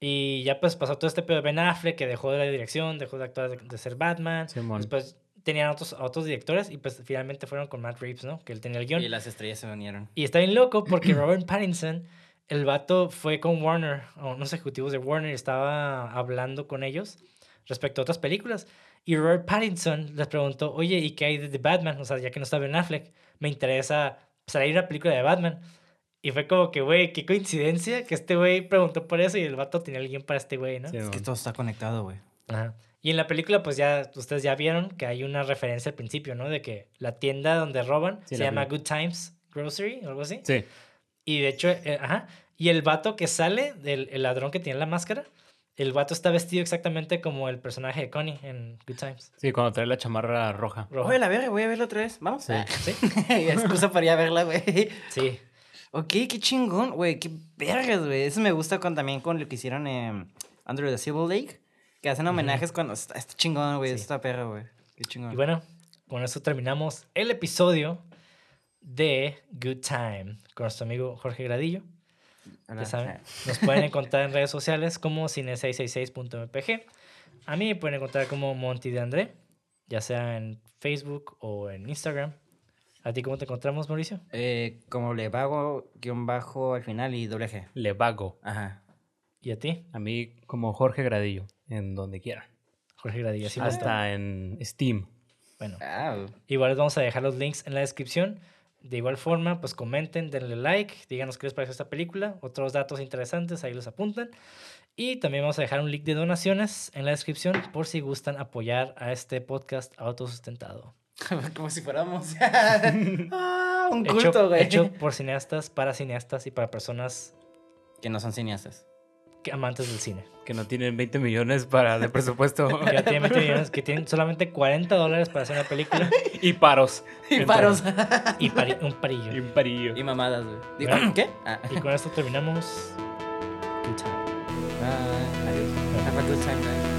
Y ya pues pasó todo este pedo de Ben Affleck, que dejó de la dirección, dejó de actuar de, de ser Batman. Simón. Después tenían otros, otros directores y pues finalmente fueron con Matt Reeves, ¿no? Que él tenía el guion. Y las estrellas se unieron. Y está bien loco porque Robert Pattinson, el vato fue con Warner, o unos ejecutivos de Warner, y estaba hablando con ellos respecto a otras películas. Y Robert Pattinson les preguntó, oye, ¿y qué hay de The Batman? O sea, ya que no está Ben Affleck, me interesa salir una película de Batman. Y fue como que, güey, qué coincidencia que este güey preguntó por eso y el vato tenía el guion para este güey, ¿no? Sí, Es que todo está conectado, güey. Ajá. Y en la película, pues ya ustedes ya vieron que hay una referencia al principio, ¿no? De que la tienda donde roban Sí, se la llama vi. Good Times Grocery o algo así. Sí. Y de hecho, eh, ajá. Y el vato que sale, del el ladrón que tiene la máscara, el vato está vestido exactamente como el personaje de Connie en Good Times. Sí, cuando trae la chamarra roja. Rojo. Oye, la verga, voy a verla otra vez. Vamos. Sí. Ah. Sí, Excusa para ir a verla, güey. sí. Ok, qué chingón, güey. Qué vergas, güey. Eso me gusta con, también con lo que hicieron en Under the Civil Lake. Que hacen homenajes cuando está, está chingón, güey. Sí. Está perro, güey. Qué chingón. Y bueno, con eso terminamos el episodio de Good Time con nuestro amigo Jorge Gradillo. Hola. Saben, nos pueden encontrar en redes sociales como cine666.mpg. A mí me pueden encontrar como Monty de André, ya sea en Facebook o en Instagram. ¿A ti cómo te encontramos, Mauricio? Eh, como le vago, guion bajo al final y doble G. Le vago. Ajá. ¿Y a ti? A mí como Jorge Gradillo, en donde quiera. Jorge Gradillo. está. Hasta en Steam. Bueno, Ah, igual les vamos a dejar los links en la descripción. De igual forma, pues comenten, denle like, díganos qué les pareció esta película, otros datos interesantes, ahí los apuntan. Y también vamos a dejar un link de donaciones en la descripción por si gustan apoyar a este podcast autosustentado. como si fuéramos. ah, un culto, güey. hecho por cineastas, para cineastas y para personas Que no son cineastas amantes del cine. Que no tienen 20 millones para de presupuesto. que no tienen 20 millones, que tienen solamente 40 dólares para hacer una película. y paros. Y paros. y un parillo. Y un parillo. Y mamadas, güey. ¿Qué? Ah. Y con esto terminamos. Adiós. Have a good time, guys.